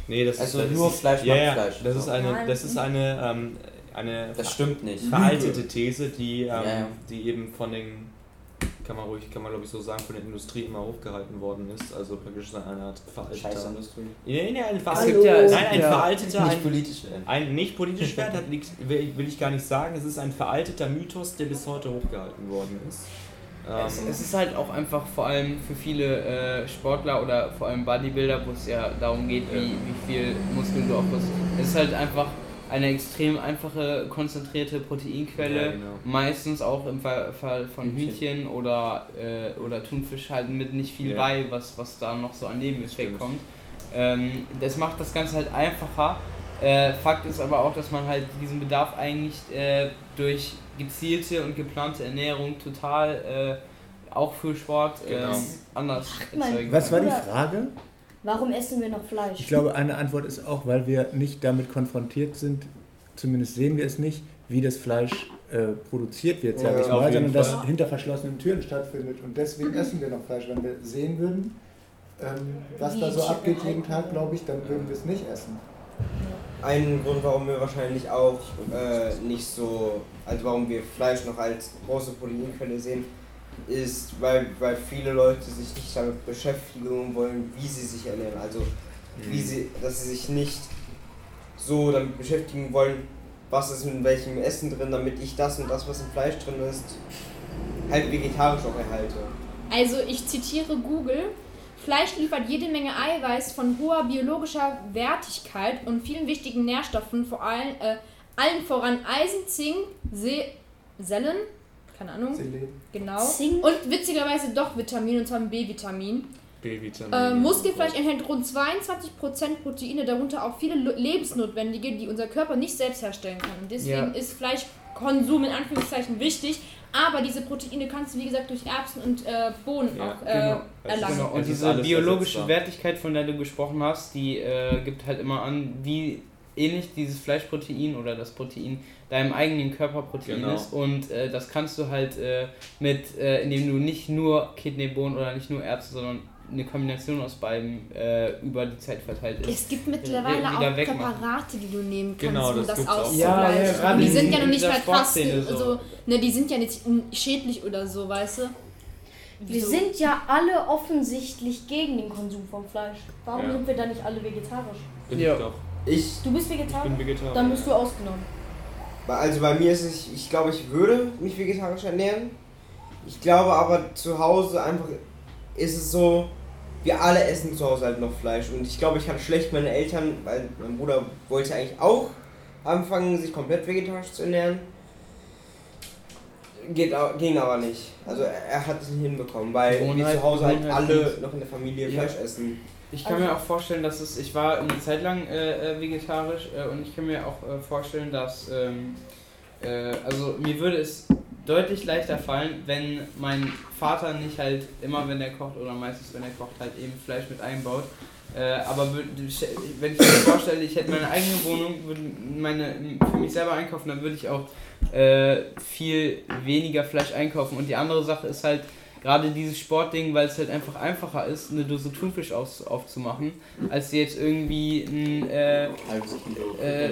Nee, das Also ist, das nur ist, Fleisch ja, macht Fleisch. Das ist eine, das ist eine, ähm, eine Das stimmt nicht. veraltete These, die, ähm, Ja, ja. die eben von den, kann man ruhig, kann man glaube ich so sagen, von der Industrie immer hochgehalten worden ist. Also praktisch so eine Art veralteter. Scheißindustrie. Nee, nee, ein Es veralteter. gibt ja, es Nein, ein ja veralteter, Nicht ein, politisch werden. ein nicht politisch wert, hat, will ich gar nicht sagen. Es ist ein veralteter Mythos, der bis heute hochgehalten worden ist. Es, Ähm, es ist halt auch einfach vor allem für viele äh, Sportler oder vor allem Bodybuilder, wo es ja darum geht, wie, wie viel Muskeln du aufbaust. Es ist halt einfach eine extrem einfache, konzentrierte Proteinquelle. Ja, genau. Meistens auch im Fall, Fall von Hühnchen. Hühnchen oder, äh, oder Thunfisch halt mit nicht viel Ja. bei, was, was da noch so an Nebeneffekt kommt. Ähm, das macht das Ganze halt einfacher. Äh, Fakt ist aber auch, dass man halt diesen Bedarf eigentlich äh, durch gezielte und geplante Ernährung total äh, auch für Sport äh, Genau. anders erzeugen Was war kann. die Frage? Warum essen wir noch Fleisch? Ich glaube, eine Antwort ist auch, weil wir nicht damit konfrontiert sind, zumindest sehen wir es nicht, wie das Fleisch äh, produziert wird, sage Ja, ich mal, sondern das hinter verschlossenen Türen stattfindet. Und deswegen essen wir noch Fleisch. Wenn wir sehen würden, ähm, was da so abgeht jeden. Tag, glaube ich, dann würden wir es nicht essen. Ein Grund, warum wir wahrscheinlich auch äh, nicht so, also warum wir Fleisch noch als große Proteinquelle sehen, ist, weil, weil viele Leute sich nicht damit beschäftigen wollen, wie sie sich ernähren. Also, wie sie, dass sie sich nicht so damit beschäftigen wollen, was ist in welchem Essen drin, damit ich das und das, was im Fleisch drin ist, halt vegetarisch auch erhalte. Also ich zitiere Google. Fleisch liefert jede Menge Eiweiß von hoher biologischer Wertigkeit und vielen wichtigen Nährstoffen, vor allem äh, allen voran Eisen, Zink, See, Sellen, keine Ahnung, Selen. genau. Zink. Und witzigerweise doch Vitamin, und zwar ein B-Vitamin. B-Vitamin. Äh, Muskelfleisch enthält rund 22% Proteine, darunter auch viele lo- lebensnotwendige, die unser Körper nicht selbst herstellen kann. Und deswegen Ja. ist Fleischkonsum in Anführungszeichen wichtig. Aber diese Proteine kannst du, wie gesagt, durch Erbsen und äh, Bohnen Ja, auch genau. äh, Es erlangen. Genau, und diese biologische ersetzbar. Wertigkeit, von der du gesprochen hast, die äh, gibt halt immer an, wie ähnlich dieses Fleischprotein oder das Protein deinem eigenen Körperprotein Genau. ist. Und äh, das kannst du halt äh, mit, äh, indem du nicht nur Kidneybohnen oder nicht nur Erbsen, sondern eine Kombination aus beiden äh, über die Zeit verteilt ist. Es gibt mittlerweile auch wegmachen. Präparate, die du nehmen kannst, Genau, um das das gibt's auch. auszugleichen. Ja, ja, die in- sind ja noch nicht mal krass, so. so, ne, die sind ja nicht schädlich oder so, weißt du? Wir Wieso? sind ja alle offensichtlich gegen den Konsum von Fleisch. Warum Ja. sind wir dann nicht alle vegetarisch? Bin Ja. ich doch. Ich, Du bist Ich Vegetarier? bin Vegetarier. Dann bist du ausgenommen. also bei mir ist es, ich glaube, ich würde mich vegetarisch ernähren. Ich glaube aber zu Hause einfach ist es so, wir alle essen zu Hause halt noch Fleisch. Und ich glaube, ich kann schlecht meine Eltern, weil mein Bruder wollte eigentlich auch anfangen, sich komplett vegetarisch zu ernähren. Geht, ging aber nicht. Also er, hat es nicht hinbekommen, weil wir Gewohnheit- zu Hause halt Gewohnheit alle noch in der Familie Ja. Fleisch essen. Ich kann Also- mir auch vorstellen, dass es. Ich war eine Zeit lang äh, äh, vegetarisch äh, und ich kann mir auch äh, vorstellen, dass. Ähm, äh, also mir würde es deutlich leichter fallen, wenn mein Vater nicht halt immer, wenn er kocht oder meistens, wenn er kocht, halt eben Fleisch mit einbaut. Äh, aber wenn ich mir vorstelle, ich hätte meine eigene Wohnung, würde meine für mich selber einkaufen, dann würde ich auch äh, viel weniger Fleisch einkaufen. Und die andere Sache ist halt, gerade dieses Sportding, weil es halt einfach einfacher ist, eine Dose Thunfisch aus, aufzumachen, als jetzt irgendwie ein, äh. Äh,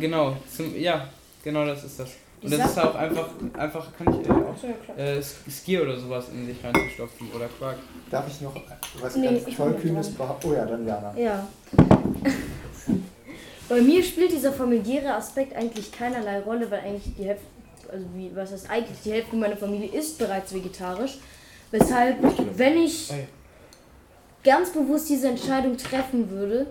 genau, zum, ja, genau das ist das. Und das ist auch einfach, einfach kann ich äh, auch äh, Sk- Skier oder sowas in sich reinzustopfen oder Quark. Darf ich noch was Nee, ganz ich Tollkühnes behaupten? Oh ja, dann Jana. Ja. Bei mir spielt dieser familiäre Aspekt eigentlich keinerlei Rolle, weil eigentlich die Hälfte, also wie, was heißt eigentlich, die Hälfte meiner Familie ist bereits vegetarisch. Weshalb, wenn ich ganz bewusst diese Entscheidung treffen würde,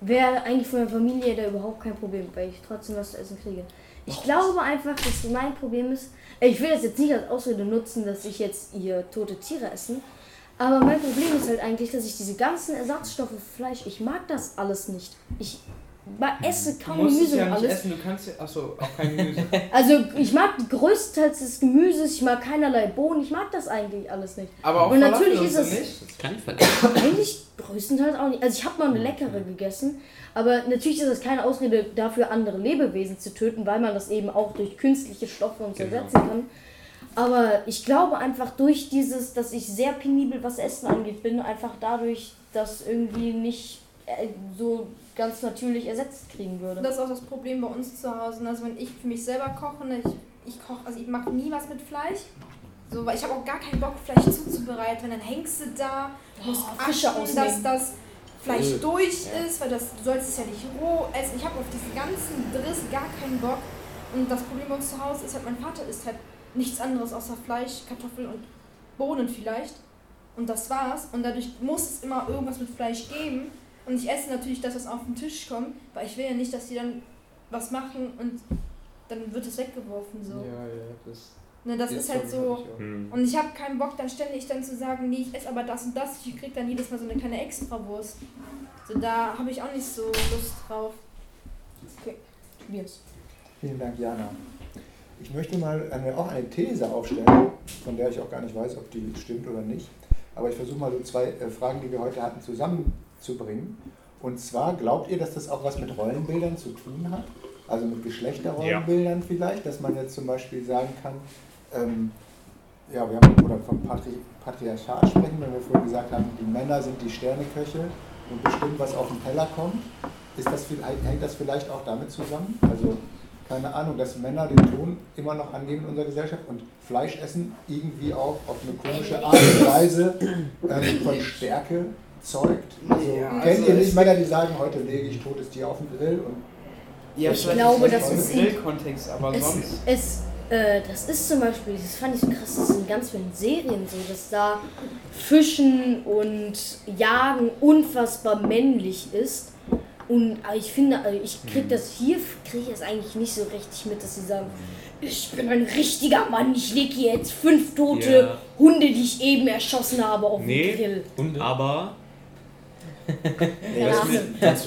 wäre eigentlich für meine Familie da überhaupt kein Problem, weil ich trotzdem was zu essen kriege. Ich glaube einfach, dass mein Problem ist, ich will das jetzt nicht als Ausrede nutzen, dass ich jetzt hier tote Tiere essen, aber mein Problem ist halt eigentlich, dass ich diese ganzen Ersatzstoffe Fleisch, ich mag das alles nicht. Ich esse Du kaum Gemüse ja und nicht alles. essen, du kannst ja, achso, auch kein Gemüse. Also ich mag größtenteils des Gemüses, ich mag keinerlei Bohnen, ich mag das eigentlich alles nicht. Aber auch Und natürlich ist so nicht. Das kann ich vergessen. Eigentlich größtenteils auch nicht. Also ich habe mal eine leckere gegessen, aber natürlich ist das keine Ausrede dafür, andere Lebewesen zu töten, weil man das eben auch durch künstliche Stoffe und so Genau. ersetzen kann. Aber ich glaube einfach durch dieses, dass ich sehr penibel, was Essen angeht, bin, einfach dadurch, dass irgendwie nicht äh, so ganz natürlich ersetzt kriegen würde. Das ist auch das Problem bei uns zu Hause. Also wenn ich für mich selber koche, ne, ich, ich koche, also ich mache nie was mit Fleisch. So, weil ich habe auch gar keinen Bock, Fleisch zuzubereiten. Dann hängst du da, musst Oh, Fische achten, dass das Fleisch Öh. durch ist, weil das, du sollst es ja nicht roh essen. Ich habe auf diesen ganzen Driss gar keinen Bock. Und das Problem bei uns zu Hause ist halt, mein Vater isst halt nichts anderes außer Fleisch, Kartoffeln und Bohnen vielleicht. Und das war's. Und dadurch muss es immer irgendwas mit Fleisch geben. Und ich esse natürlich das, was auf den Tisch kommt, weil ich will ja nicht, dass die dann was machen und dann wird es weggeworfen. So. Ja, ja, das, Ne, das ist halt so. Hm. Und ich habe keinen Bock, dann ständig dann zu sagen, nee, ich esse aber das und das. Ich krieg dann jedes Mal so eine kleine Extrawurst. So, da habe ich auch nicht so Lust drauf. Tobias. Vielen Dank, Jana. Ich möchte mal eine, auch eine These aufstellen, von der ich auch gar nicht weiß, ob die stimmt oder nicht. Aber ich versuche mal so zwei äh, Fragen, die wir heute hatten, zusammenzubringen. Und zwar, glaubt ihr, dass das auch was mit Rollenbildern zu tun hat? Also mit Geschlechterrollenbildern vielleicht, dass man jetzt zum Beispiel sagen kann, ähm, ja, wir haben oder vom Patri Patriarchat sprechen, wenn wir vorhin gesagt haben, die Männer sind die Sterneköche und bestimmen, was auf den Teller kommt. Ist das, vielleicht- hängt das vielleicht auch damit zusammen? Also keine Ahnung, dass Männer den Ton immer noch angeben in unserer Gesellschaft und Fleisch essen irgendwie auch auf eine komische Art und Weise ähm, von Stärke zeugt. Also, Ja, kennt also ihr nicht Männer, die sagen, heute lege ich totes Tier auf den Grill und ja, Ich glaube, ist das im ist- Grillkontext, aber Es, sonst. es, äh, das ist zum Beispiel, das fand ich so krass, das ist in ganz vielen Serien so, dass da Fischen und Jagen unfassbar männlich ist. Und ich finde, also ich krieg das hier, kriege ich es eigentlich nicht so richtig mit, dass sie sagen, ich bin ein richtiger Mann, ich lege hier jetzt fünf tote Ja. Hunde, die ich eben erschossen habe, auf Nee. den Grill. Hunde. Aber was, was,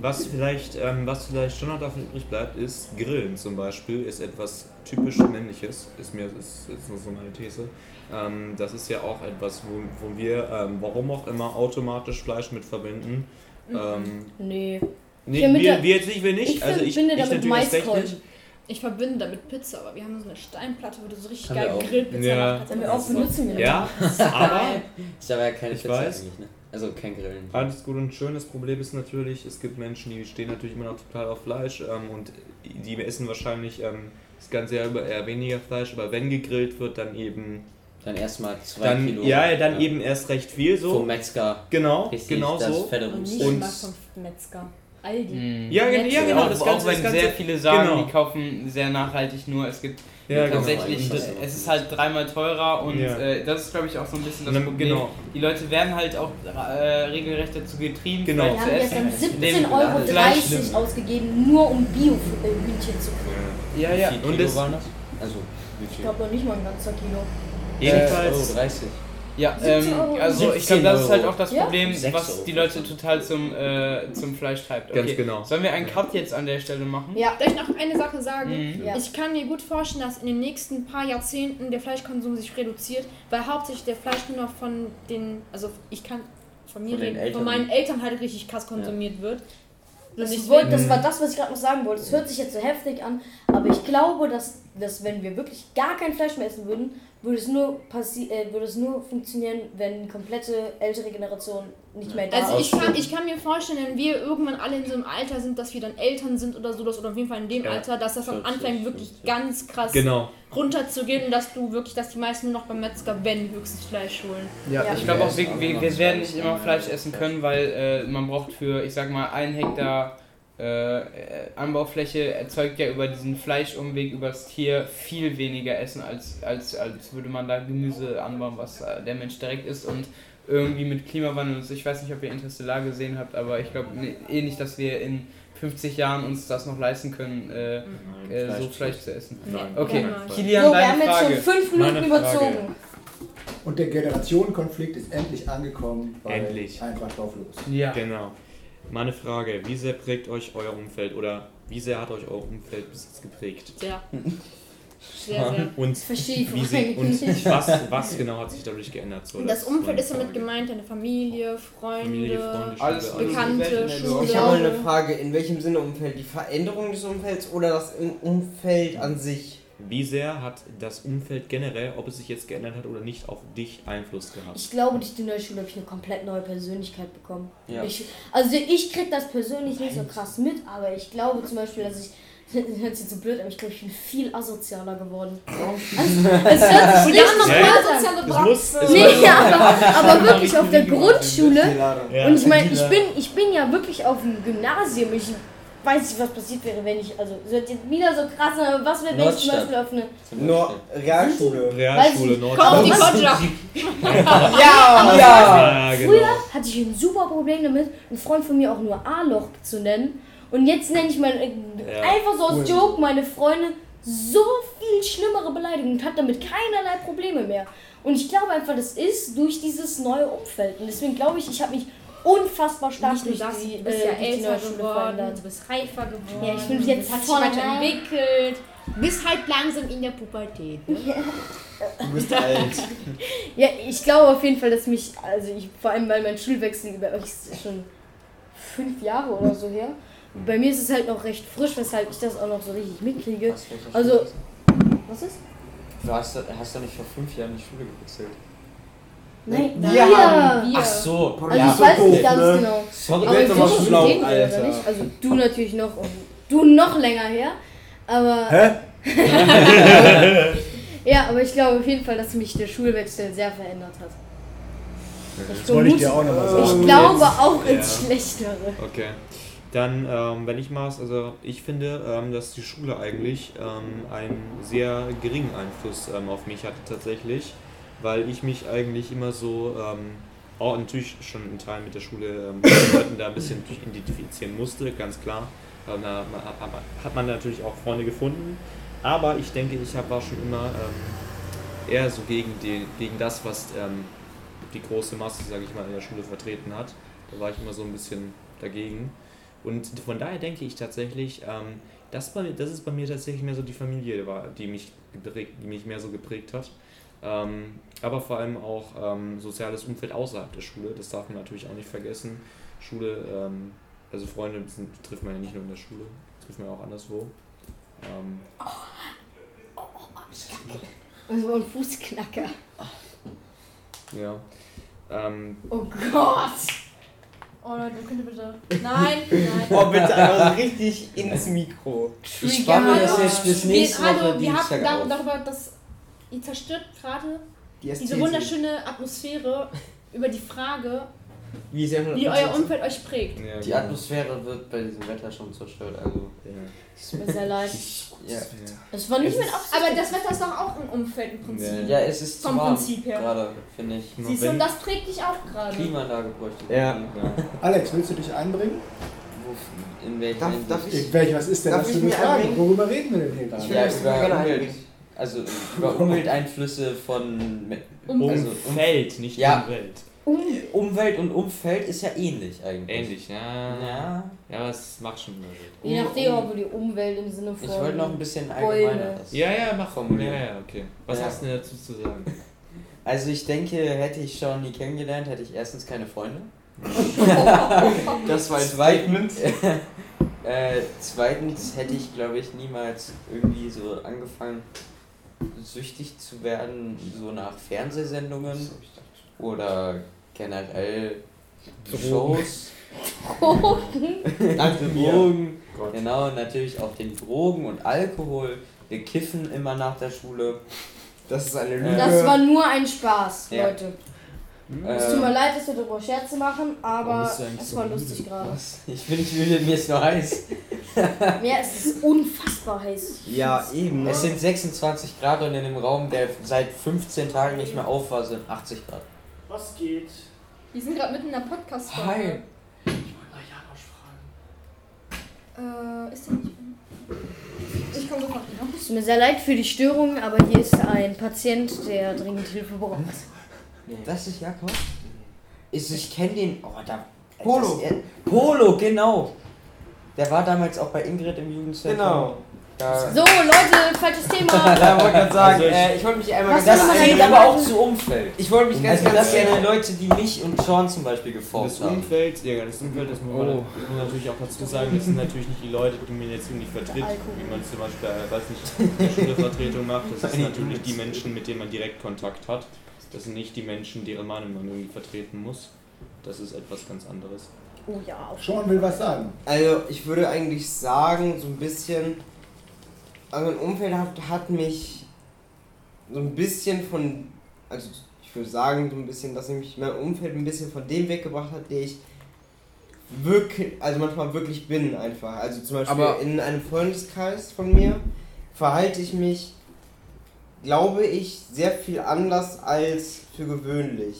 was, vielleicht, ähm, was vielleicht schon noch davon übrig bleibt, ist Grillen zum Beispiel, ist etwas typisch männliches, ist mir ist, ist nur so meine These. Ähm, das ist ja auch etwas, wo, wo wir, ähm, warum auch immer, automatisch Fleisch mit verbinden. Ähm, Nee. nee, wir, wir jetzt nicht, wir nicht. Ich also ich, ich verbinde damit erst recht Maiskolben. Ich verbinde damit Pizza, aber wir haben so eine Steinplatte, wo du so richtig geil. Grillpizza Ja. machen kannst. Haben wir auch benutzen wir Ja, aber Ist aber ja keine Ich Pizza weiß. eigentlich, ne? Also kein Grillen. Alles gut und schön. Das Problem ist natürlich, es gibt Menschen, die stehen natürlich immer noch total auf Fleisch ähm, und die essen wahrscheinlich ähm, das ganze Jahr über eher weniger Fleisch, aber wenn gegrillt wird, dann eben. Dann erstmal zwei Dann, Kilo. ja, dann eben erst recht viel so. Vom Metzger. Genau, Richtig, genau das so. fette Und nicht Und- mal vom Metzger. Aldi. Mhm. Ja, ja, genau. auch, Das auch ganze, wenn das ganze, sehr viele sagen, genau. die kaufen sehr nachhaltig nur. Es gibt Ja, genau. tatsächlich, genau. es ist halt dreimal teurer und Ja. äh, das ist glaube ich auch so ein bisschen das Na, Problem. genau. Die Leute werden halt auch äh, regelrecht dazu getrieben, Genau. Wir haben zu gestern essen. 17,30 Euro ausgegeben, nur um Bio-Hühnchen zu kriegen. Ja, ja. Wie viel Und Kilo das- waren das? Also, wie Ich glaube noch nicht mal ein ganzer Kilo. Jedenfalls. Oh, 30. Ja, 17 ähm, also ich 17 glaube, das ist halt auch das Ja? Problem, was die Leute total zum, äh, zum Fleisch treibt. Okay. Ganz genau. Sollen wir einen Cut jetzt an der Stelle machen? Ja. Darf ich noch eine Sache sagen? Mhm. Ja. Ich kann mir gut vorstellen, dass in den nächsten paar Jahrzehnten der Fleischkonsum sich reduziert, weil hauptsächlich der Fleisch nur noch von den, also ich kann von mir Von den reden, von meinen Eltern halt richtig krass konsumiert wird. Und Das, ich wollte, das war das, was ich gerade noch sagen wollte. Es hört sich jetzt so heftig an, aber ich glaube, dass, dass wenn wir wirklich gar kein Fleisch mehr essen würden, würde es nur passi äh, würde es nur funktionieren, wenn die komplette ältere Generation nicht mehr da Also ist. ich kann, ich kann mir vorstellen, wenn wir irgendwann alle in so einem Alter sind, dass wir dann Eltern sind oder so, dass- oder auf jeden Fall in dem Ja. Alter, dass das dann 40, anfängt wirklich 50. ganz krass Genau. runterzugehen und dass du wirklich, dass die meisten nur noch beim Metzger, wenn, höchstens Fleisch holen. Ja, Ja. ich glaube auch, wir, wir, werden nicht immer Fleisch essen können, weil äh, man braucht für, ich sag mal, einen Hektar äh, äh, Anbaufläche erzeugt ja über diesen Fleischumweg über das Tier viel weniger Essen, als, als, als würde man da Gemüse anbauen, was äh, der Mensch direkt isst und irgendwie mit Klimawandel und so, ich weiß nicht, ob ihr Interstellar gesehen habt, aber ich glaube eh nicht, dass wir in 50 Jahren uns das noch leisten können, äh, äh, so Fleisch zu essen. Nein. Okay, Niemals. Kilian, so, wir deine haben jetzt Frage. schon fünf Minuten Meine überzogen. Und der Generationenkonflikt ist endlich angekommen. Bei Endlich. Einfach drauf los. Ja. Genau. Meine Frage, wie sehr prägt euch euer Umfeld oder wie sehr hat euch euer Umfeld bis jetzt geprägt? Sehr. Sehr, sehr. Und, wie sie, und was, was genau hat sich dadurch geändert? So, Das Umfeld ist damit gemeint, deine Familie, Freunde, Familie, Freunde, Schule, Alles alles. Bekannte, du Schule. Ich habe mal eine. Frage, in welchem Sinne Umfeld? Die Veränderung des Umfelds oder das Umfeld an sich? Wie sehr hat das Umfeld generell, ob es sich jetzt geändert hat oder nicht, auf dich Einfluss gehabt? Ich glaube, durch die neue Schule habe ich eine komplett neue Persönlichkeit bekommen. Ja. Ich, also ich krieg das persönlich nicht so krass mit, aber ich glaube zum Beispiel, dass ich, das hört sich so blöd an, ich glaube, ich bin viel asozialer geworden. Also, es hört sich richtig Ja, blöd an. soziale Es muss, es Nee, aber, aber wirklich auf der Grundschule. Und ich meine, ich bin, ich bin ja wirklich auf dem Gymnasium. Ich weiß nicht, was passiert wäre, wenn ich, also, es wird jetzt wieder so krass, aber was wäre, wenn ich zum Nordstadt. Beispiel Nur Beispiel. Realschule. Realschule, ich- Nord. Komm auf die? Kodja! Ja, ja! Ja, genau. Früher hatte ich ein super Problem damit, einen Freund von mir auch nur A-Loch zu nennen. Und jetzt nenne ich mein, äh, Ja. einfach so aus Joke meine Freunde so viel schlimmere Beleidigungen und hat damit keinerlei Probleme mehr. Und ich glaube einfach, das ist durch dieses neue Umfeld. Und deswegen glaube ich, ich habe mich unfassbar stark durch das, die, du bist äh, ja älter geworden, verändert. du bist reifer geworden. Ja, ich bin jetzt dich voll reif. weiterentwickelt. Bist halt langsam in der Pubertät. Ne? Du bist alt. Ja, ich glaube auf jeden Fall, dass mich, also ich, vor allem weil mein Schulwechsel bei euch ist schon fünf Jahre oder so her. Bei mir ist es halt noch recht frisch, weshalb ich das auch noch so richtig mitkriege. Also- Was ist? das? Du hast, hast doch nicht vor fünf Jahren die Schule gewechselt. Nein, Wir wir. haben- Wir. Ach so. Also Ja, ich weiß so nicht ganz ne? genau. Sorry. Aber doch mal schlau, Alter. nicht? Also du natürlich noch und du noch länger her. Aber Hä? ja, aber ich glaube auf jeden Fall, dass mich der Schulwechsel sehr verändert hat. Ich, Das wollte ich dir auch nochmal sagen. ich glaube auch Ja. ins Schlechtere. Okay. Dann, ähm, wenn ich mal, also ich finde, ähm, dass die Schule eigentlich ähm, einen sehr geringen Einfluss ähm, auf mich hatte tatsächlich, weil ich mich eigentlich immer so ähm, auch natürlich schon in Teilen mit der Schule ähm, Leuten da ein bisschen identifizieren musste, ganz klar. Ähm, da hat man- natürlich auch Freunde gefunden. Aber ich denke, ich war schon immer ähm, eher so gegen, die, gegen das, was ähm, die große Masse, sage ich mal, in der Schule vertreten hat. Da war ich immer so ein bisschen dagegen. Und von daher denke ich tatsächlich, ähm, das, bei, das ist bei mir tatsächlich mehr so die Familie, war, die, mich geprägt, die mich mehr so geprägt hat. Ähm, aber vor allem auch ähm, soziales Umfeld außerhalb der Schule, das darf man natürlich auch nicht vergessen. Schule, ähm, also Freunde sind, trifft man ja nicht nur in der Schule, trifft man auch anderswo. Ähm, Also ein Fußknacker. ja. Ähm, Oh Gott. Oh Leute, könnt ihr bitte. Nein, nein. Boah, bitte einfach richtig ins Mikro. Ich spanne mir das jetzt bis nächste Woche wir haben darüber, dass ihr zerstört gerade Die diese wunderschöne Atmosphäre über die Frage, Wie, wie euer Umfeld euch prägt. ja, Die genau. Atmosphäre wird bei diesem Wetter schon zerstört. Also, Ja. Es tut mir sehr leid. ja. Das war nicht Es mit. Aber das Wetter ist doch auch ein Umfeld im Prinzip. ja, es ist Vom warm Prinzip her. gerade, finde ich. Siehst du, und das prägt dich auch gerade. Klimaanlage bräuchte. Ja. Ja. Alex, willst du dich einbringen? In welchem Darf- ich- was ist denn Darf das ich für eine mir Frage? Worüber reden wir denn hier Ich gerade? will Ja, das über gerne einbringen. Also über Umwelteinflüsse von Me- Um- also Umfeld, nicht Ja. Umwelt. Umwelt und Umfeld ist ja ähnlich eigentlich. Ähnlich, ja. Ja. Ja, aber es macht schon Unterschied. Je nachdem, ob die Umwelt im Sinne von. Ich wollte noch ein bisschen allgemeiner. Ja, ja, mach formulieren. Ja, ja, okay. Was Ja. hast du denn dazu zu sagen? Also ich denke, hätte ich Sean nie kennengelernt, hätte ich erstens keine Freunde. Das war ein zweitens, äh, zweitens hätte ich, glaube ich, niemals irgendwie so angefangen, süchtig zu werden, so nach Fernsehsendungen oder generell Shows. Danke dir. Drogen, Gott. genau, natürlich auch den Drogen und Alkohol. Wir kiffen immer nach der Schule. Das ist eine Lüge. Das war nur ein Spaß, Ja. Leute. Es tut mir leid, dass wir darüber Scherze machen, aber es war lustig gerade. Ich bin nicht müde, mir ist nur heiß. Ja, es ist unfassbar heiß. Ja, eben. Es sind 26 Grad und in dem Raum, der seit 15 Tagen nicht mehr auf war, sind 80 Grad. Was geht? Wir sind gerade mitten in der podcast Hi. Ich wollte mal Janosch fragen. Äh, ist der nicht. Ich komme sofort wieder. Es tut mir sehr leid für die Störung, aber hier ist ein Patient, der dringend Hilfe braucht. Das ist Jakob? Ist, ich kenne den. Oh, da. Polo. Das, er, Polo, genau. Der war damals auch bei Ingrid im Jugendzentrum. Genau. Da, So, Leute, falsches Thema. Ja, wollte gerade sagen, Also ich- äh, ich wollte mich einmal Was ganz das zählt denn aber auch zu Umfeld. Ich wollte mich ganz, Also ganz das sind gerne. die Leute, die mich und Sean zum Beispiel Das geformt haben. Umfeld, ja, das Umfeld, das muss man, Oh. muss man natürlich auch dazu sagen, das sind natürlich nicht die Leute, die man jetzt irgendwie vertritt, wie man zum Beispiel, äh, weiß nicht, eine Schülervertretung macht. Das sind natürlich die Menschen, mit denen man direkt Kontakt hat. Das sind nicht die Menschen, deren Meinung man irgendwie vertreten muss. Das ist etwas ganz anderes. Oh ja, auch Sean will was sagen. Also, ich würde eigentlich sagen, so ein bisschen. Also, mein Umfeld hat, hat mich so ein bisschen von. Also, ich würde sagen, so ein bisschen, dass mich mein Umfeld ein bisschen von dem weggebracht hat, der ich wirklich, also manchmal wirklich bin, einfach. Also, zum Beispiel Aber- in einem Freundeskreis von mir verhalte ich mich, glaube ich, sehr viel anders als für gewöhnlich.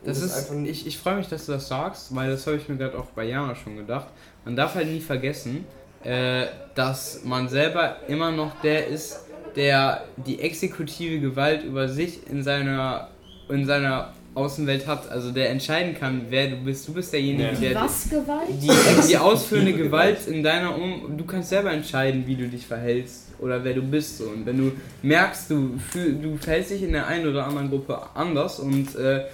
Und Das ist, einfach ich, ich freue mich, dass du das sagst, weil das habe ich mir gerade auch bei Jana schon gedacht. Man darf halt nie vergessen, äh, dass man selber immer noch der ist, der die exekutive Gewalt über sich in seiner, in seiner Außenwelt hat. Also der entscheiden kann, wer du bist. Du bist derjenige, Ja. der Was Gewalt? die, die ausführende Gewalt in deiner Um... Du kannst selber entscheiden, wie du dich verhältst oder wer du bist. So. Und wenn du merkst, du, fühl, du verhältst dich in der einen oder anderen Gruppe anders und äh,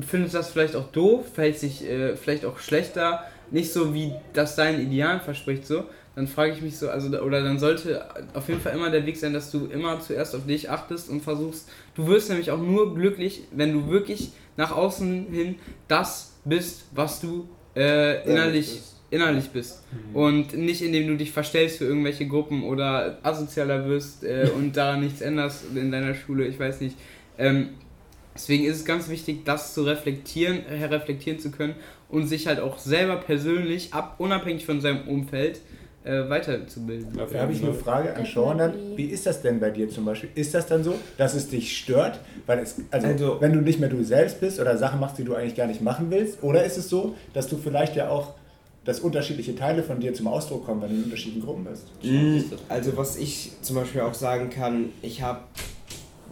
findest das vielleicht auch doof, verhältst dich äh, vielleicht auch schlechter, nicht so wie das deinen Idealen verspricht, so, dann frage ich mich so, also oder dann sollte auf jeden Fall immer der Weg sein, dass du immer zuerst auf dich achtest und versuchst, du wirst nämlich auch nur glücklich, wenn du wirklich nach außen hin das bist, was du äh, innerlich innerlich bist. und nicht indem du dich verstellst für irgendwelche Gruppen oder asozialer wirst äh, und daran nichts änderst in deiner Schule, ich weiß nicht. Ähm, deswegen ist es ganz wichtig, das zu reflektieren, äh, reflektieren zu können und sich halt auch selber persönlich, ab, unabhängig von seinem Umfeld, äh, weiterzubilden. Da habe ich eine Frage an Sean dann. Wie ist das denn bei dir zum Beispiel? Ist das dann so, dass es dich stört? Weil es, also, Also- wenn du nicht mehr du selbst bist oder Sachen machst, die du eigentlich gar nicht machen willst? Oder ist es so, dass du vielleicht ja auch, dass unterschiedliche Teile von dir zum Ausdruck kommen, wenn du in unterschiedlichen Gruppen bist? Mm, Also was ich zum Beispiel auch sagen kann, ich habe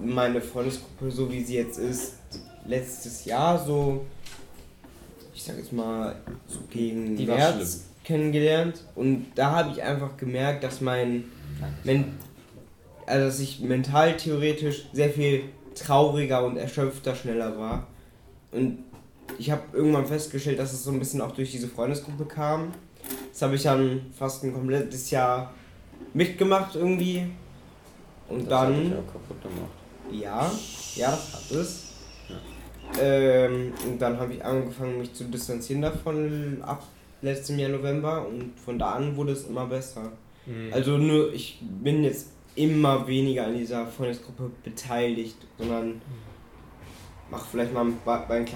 meine Freundesgruppe, so wie sie jetzt ist, letztes Jahr so, ich sag jetzt mal, so gegen Die März kennengelernt und da habe ich einfach gemerkt, dass mein, men also dass ich mental theoretisch sehr viel trauriger und erschöpfter schneller war und ich habe irgendwann festgestellt, dass es so ein bisschen auch durch diese Freundesgruppe kam. Das habe ich dann fast ein komplettes Jahr mitgemacht irgendwie. Und Das hat dann, auch kaputt gemacht. Ja, ja, das hat es. Ähm, und dann habe ich angefangen, mich zu distanzieren davon ab letztem Jahr November und von da an wurde es immer besser. Mhm. Also nur, ich bin jetzt immer weniger an dieser Freundesgruppe beteiligt, sondern mache vielleicht mal bei, ein,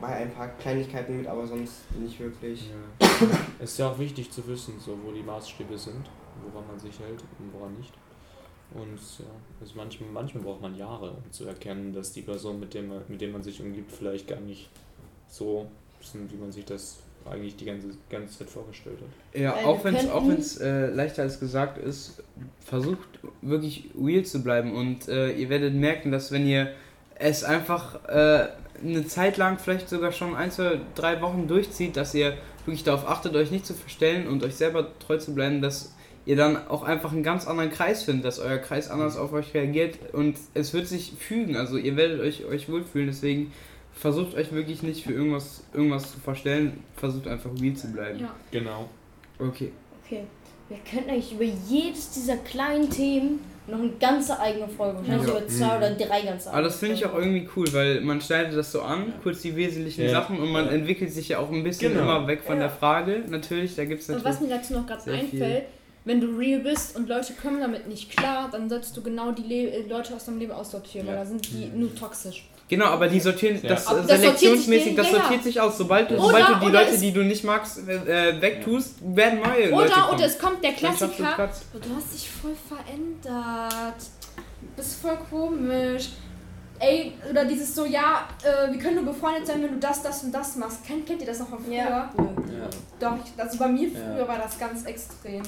bei ein paar Kleinigkeiten mit, aber sonst nicht wirklich. Ja. ist ja auch wichtig zu wissen, so wo die Maßstäbe sind, woran man sich hält und woran nicht. Und ja, also manchmal, manchmal braucht man Jahre, um zu erkennen, dass die Person, mit dem, man- mit dem man sich umgibt, vielleicht gar nicht so sind, wie man sich das eigentlich die ganze, ganze Zeit vorgestellt hat. Ja, Weil auch wenn es könnten- auch wenn's, äh, leichter als gesagt ist, versucht wirklich real zu bleiben und äh, ihr werdet merken, dass wenn ihr es einfach äh, eine Zeit lang, vielleicht sogar schon ein, zwei, drei Wochen durchzieht, dass ihr wirklich darauf achtet, euch nicht zu verstellen und euch selber treu zu bleiben, dass ihr dann auch einfach einen ganz anderen Kreis findet, dass euer Kreis anders auf euch reagiert und es wird sich fügen, also ihr werdet euch, euch wohlfühlen, deswegen versucht euch wirklich nicht für irgendwas, irgendwas zu verstellen, versucht einfach real zu bleiben. Ja. Genau. Okay. Okay. Wir könnten eigentlich über jedes dieser kleinen Themen noch eine ganze eigene Folge, wahrscheinlich Ja. über zwei oder drei ganze Aber das finde ich auch irgendwie cool, weil man schneidet das so an, kurz die wesentlichen Ja. Sachen und man Ja. entwickelt sich ja auch ein bisschen Genau. immer weg von der Frage. Natürlich, da gibt es Und natürlich. was mir dazu noch gerade sehr viel. Wenn du real bist und Leute kommen damit nicht klar, dann solltest du genau die Le äh, Leute aus deinem Leben aussortieren, weil da sind die nur toxisch. Genau, aber die sortieren, Ja. das, äh, das sortiert sich selektionsmäßig, das sortiert sich aus. Sobald, du- Oder- sobald du die Leute, die du nicht magst, äh, wegtust, werden neue Leute Oder, kommen. oder es kommt der du Klassiker, oh, du hast dich voll verändert, bist voll komisch. Ey, oder dieses so, ja, äh, wir können nur befreundet sein, wenn du das, das und das machst. Kennt, kennt ihr das noch von früher? Ja. Ja. Doch, also bei mir früher Ja. war das ganz extrem.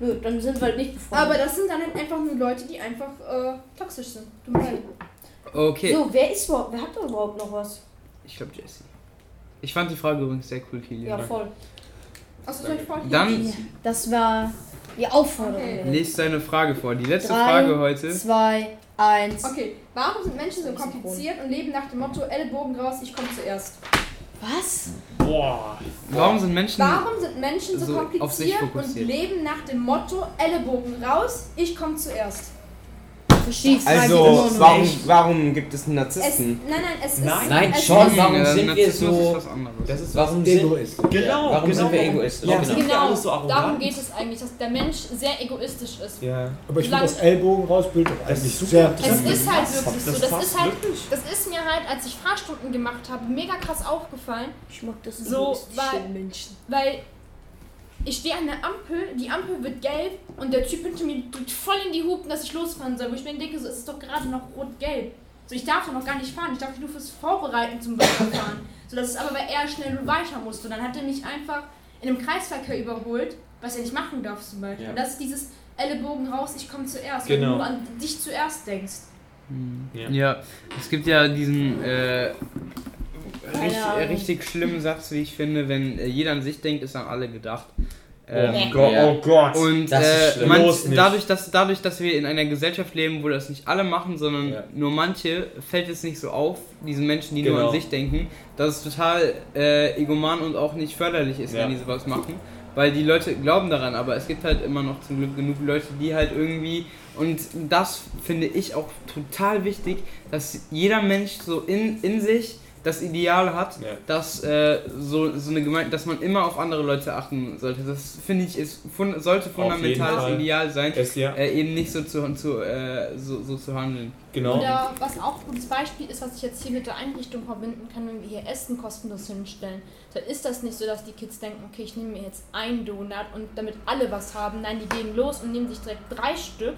Nö, dann sind wir halt nicht befreundet. Aber das sind dann halt einfach nur Leute, die einfach äh, toxisch sind. Du meinst, Okay, So, wer ist überhaupt, wer hat da überhaupt noch was? ich glaube Jesse. Ich fand die Frage übrigens sehr cool, Kilian. Ja, voll. Achso, soll ich? Dann Das war die Aufforderung. Okay. lest deine Frage vor. Die letzte Drei, Frage heute. Zwei, eins. Okay, warum sind Menschen so kompliziert und leben nach dem Motto Ellbogen raus, ich komme zuerst? Was? Boah. Warum sind Menschen. Warum sind Menschen so, So auf sich kompliziert und leben nach dem Motto Ellenbogen raus, ich komme zuerst? Immer Also, warum, warum gibt es Es, Narzissten? nein, nein, es ist. Nein. Nein, es schon, Ist, warum Ja, sind wir Narzissmus so- ist was anderes. Das ist Warum sind, Egoist. Genau, warum genau. sind wir egoistisch? Warum Genau. wir genau, so darum geht es eigentlich, dass der Mensch sehr egoistisch ist. Ja. Aber ich finde das Ellbogen rausbild doch eigentlich super. sehr Es ist halt wirklich so. Das ist halt, wirklich. das ist mir halt, als ich Fahrstunden gemacht habe, mega krass aufgefallen, Ich mag das So, egoistische weil- Menschen. weil ich stehe an der Ampel, die Ampel wird gelb und der Typ hinter mir drückt voll in die Hupen, dass ich losfahren soll. Wo ich mir denke, so, es ist doch gerade noch rot-gelb. So, ich darf doch noch gar nicht fahren. Ich darf nur fürs Vorbereiten zum Weiterfahren. So, das ist aber, weil er schnell weiter musste. Und dann hat er mich einfach in einem Kreisverkehr überholt, was er nicht machen darf zum Beispiel. Ja. Und das ist dieses Ellenbogen raus, ich komme zuerst. Genau. du nur an dich zuerst denkst. Ja. Ja, es gibt ja diesen äh, richtig, richtig schlimmen Satz, wie ich finde, wenn äh, jeder an sich denkt, ist an alle gedacht. Oh Ähm, Gott, Ja. oh Gott. und Das ist äh, schlimm. man, dadurch, dass, dadurch, dass wir in einer Gesellschaft leben, wo das nicht alle machen, sondern Ja. nur manche, fällt es nicht so auf, diesen Menschen, die nur Genau. an sich denken, dass es total äh, egoman und auch nicht förderlich ist, Ja. wenn die sowas machen. Weil die Leute glauben daran, aber es gibt halt immer noch zum Glück genug Leute, die halt irgendwie, und das finde ich auch total wichtig, dass jeder Mensch so in, in sich das Ideal hat, Ja. dass äh, so, so eine Gemeinde, dass man immer auf andere Leute achten sollte. Das finde ich ist fun sollte fundamentales. Ideal sein, Es ja, äh, eben nicht so zu, zu, äh, so, so zu handeln. genau. Oder was auch ein gutes Beispiel ist, was ich jetzt hier mit der Einrichtung verbinden kann, wenn wir hier Essen kostenlos hinstellen, dann ist das nicht so, dass die Kids denken, okay, ich nehme mir jetzt einen Donut und damit alle was haben. Nein, die gehen los und nehmen sich direkt drei Stück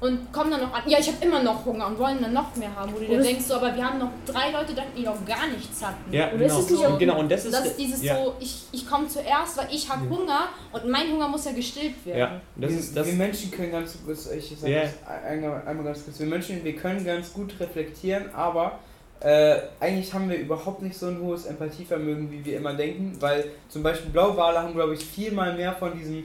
und kommen dann noch an, ja, ich habe immer noch Hunger und wollen dann noch mehr haben. Wo du dir denkst, so, aber wir haben noch drei Leute, die noch gar nichts hatten. Ja, Oder genau. nicht auch- genau. Und das ist, Das ist dieses ja, so, ich, ich komme zuerst, weil ich habe Hunger und mein Hunger muss ja gestillt werden. Ja, das wir, ist das. wir Menschen können ganz ich sage Ja. das einmal, ganz kurz, wir Menschen, wir können ganz gut reflektieren, aber äh, eigentlich haben wir überhaupt nicht so ein hohes Empathievermögen, wie wir immer denken, weil zum Beispiel Blauwale haben, glaube ich, viermal mehr von diesen,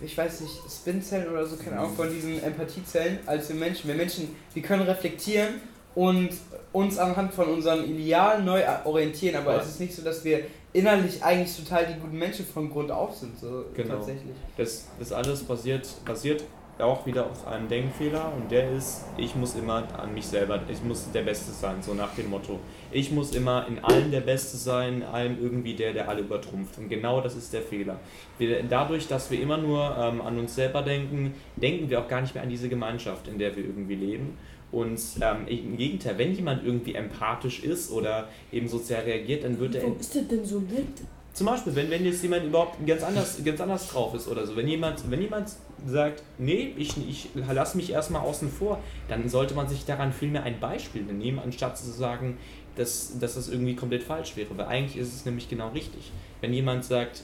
ich, ich weiß nicht, Spinzellen oder so, keine Ahnung, von diesen Empathiezellen als wir Menschen. Wir Menschen, wir können reflektieren und uns anhand von unseren Idealen neu orientieren, aber Ja. es ist nicht so, dass wir innerlich eigentlich total die guten Menschen von Grund auf sind, so Genau. tatsächlich. Das, das alles basiert, basiert auch wieder auf einem Denkfehler und der ist, ich muss immer an mich selber, ich muss der Beste sein, so nach dem Motto. Ich muss immer in allem der Beste sein, in allem irgendwie der, der alle übertrumpft. Und genau das ist der Fehler. Wir, dadurch, dass wir immer nur ähm, an uns selber denken, denken wir auch gar nicht mehr an diese Gemeinschaft, in der wir irgendwie leben. Und ähm, im Gegenteil, wenn jemand irgendwie empathisch ist oder eben sozial reagiert, dann wird er Warum ist der denn so nett? zum Beispiel, wenn, wenn jetzt jemand überhaupt ganz anders, ganz anders drauf ist oder so, wenn jemand, wenn jemand sagt, nee, ich, ich lasse mich erstmal außen vor, dann sollte man sich daran vielmehr ein Beispiel nehmen, anstatt zu sagen, dass, dass das irgendwie komplett falsch wäre. Weil eigentlich ist es nämlich genau richtig. Wenn jemand sagt,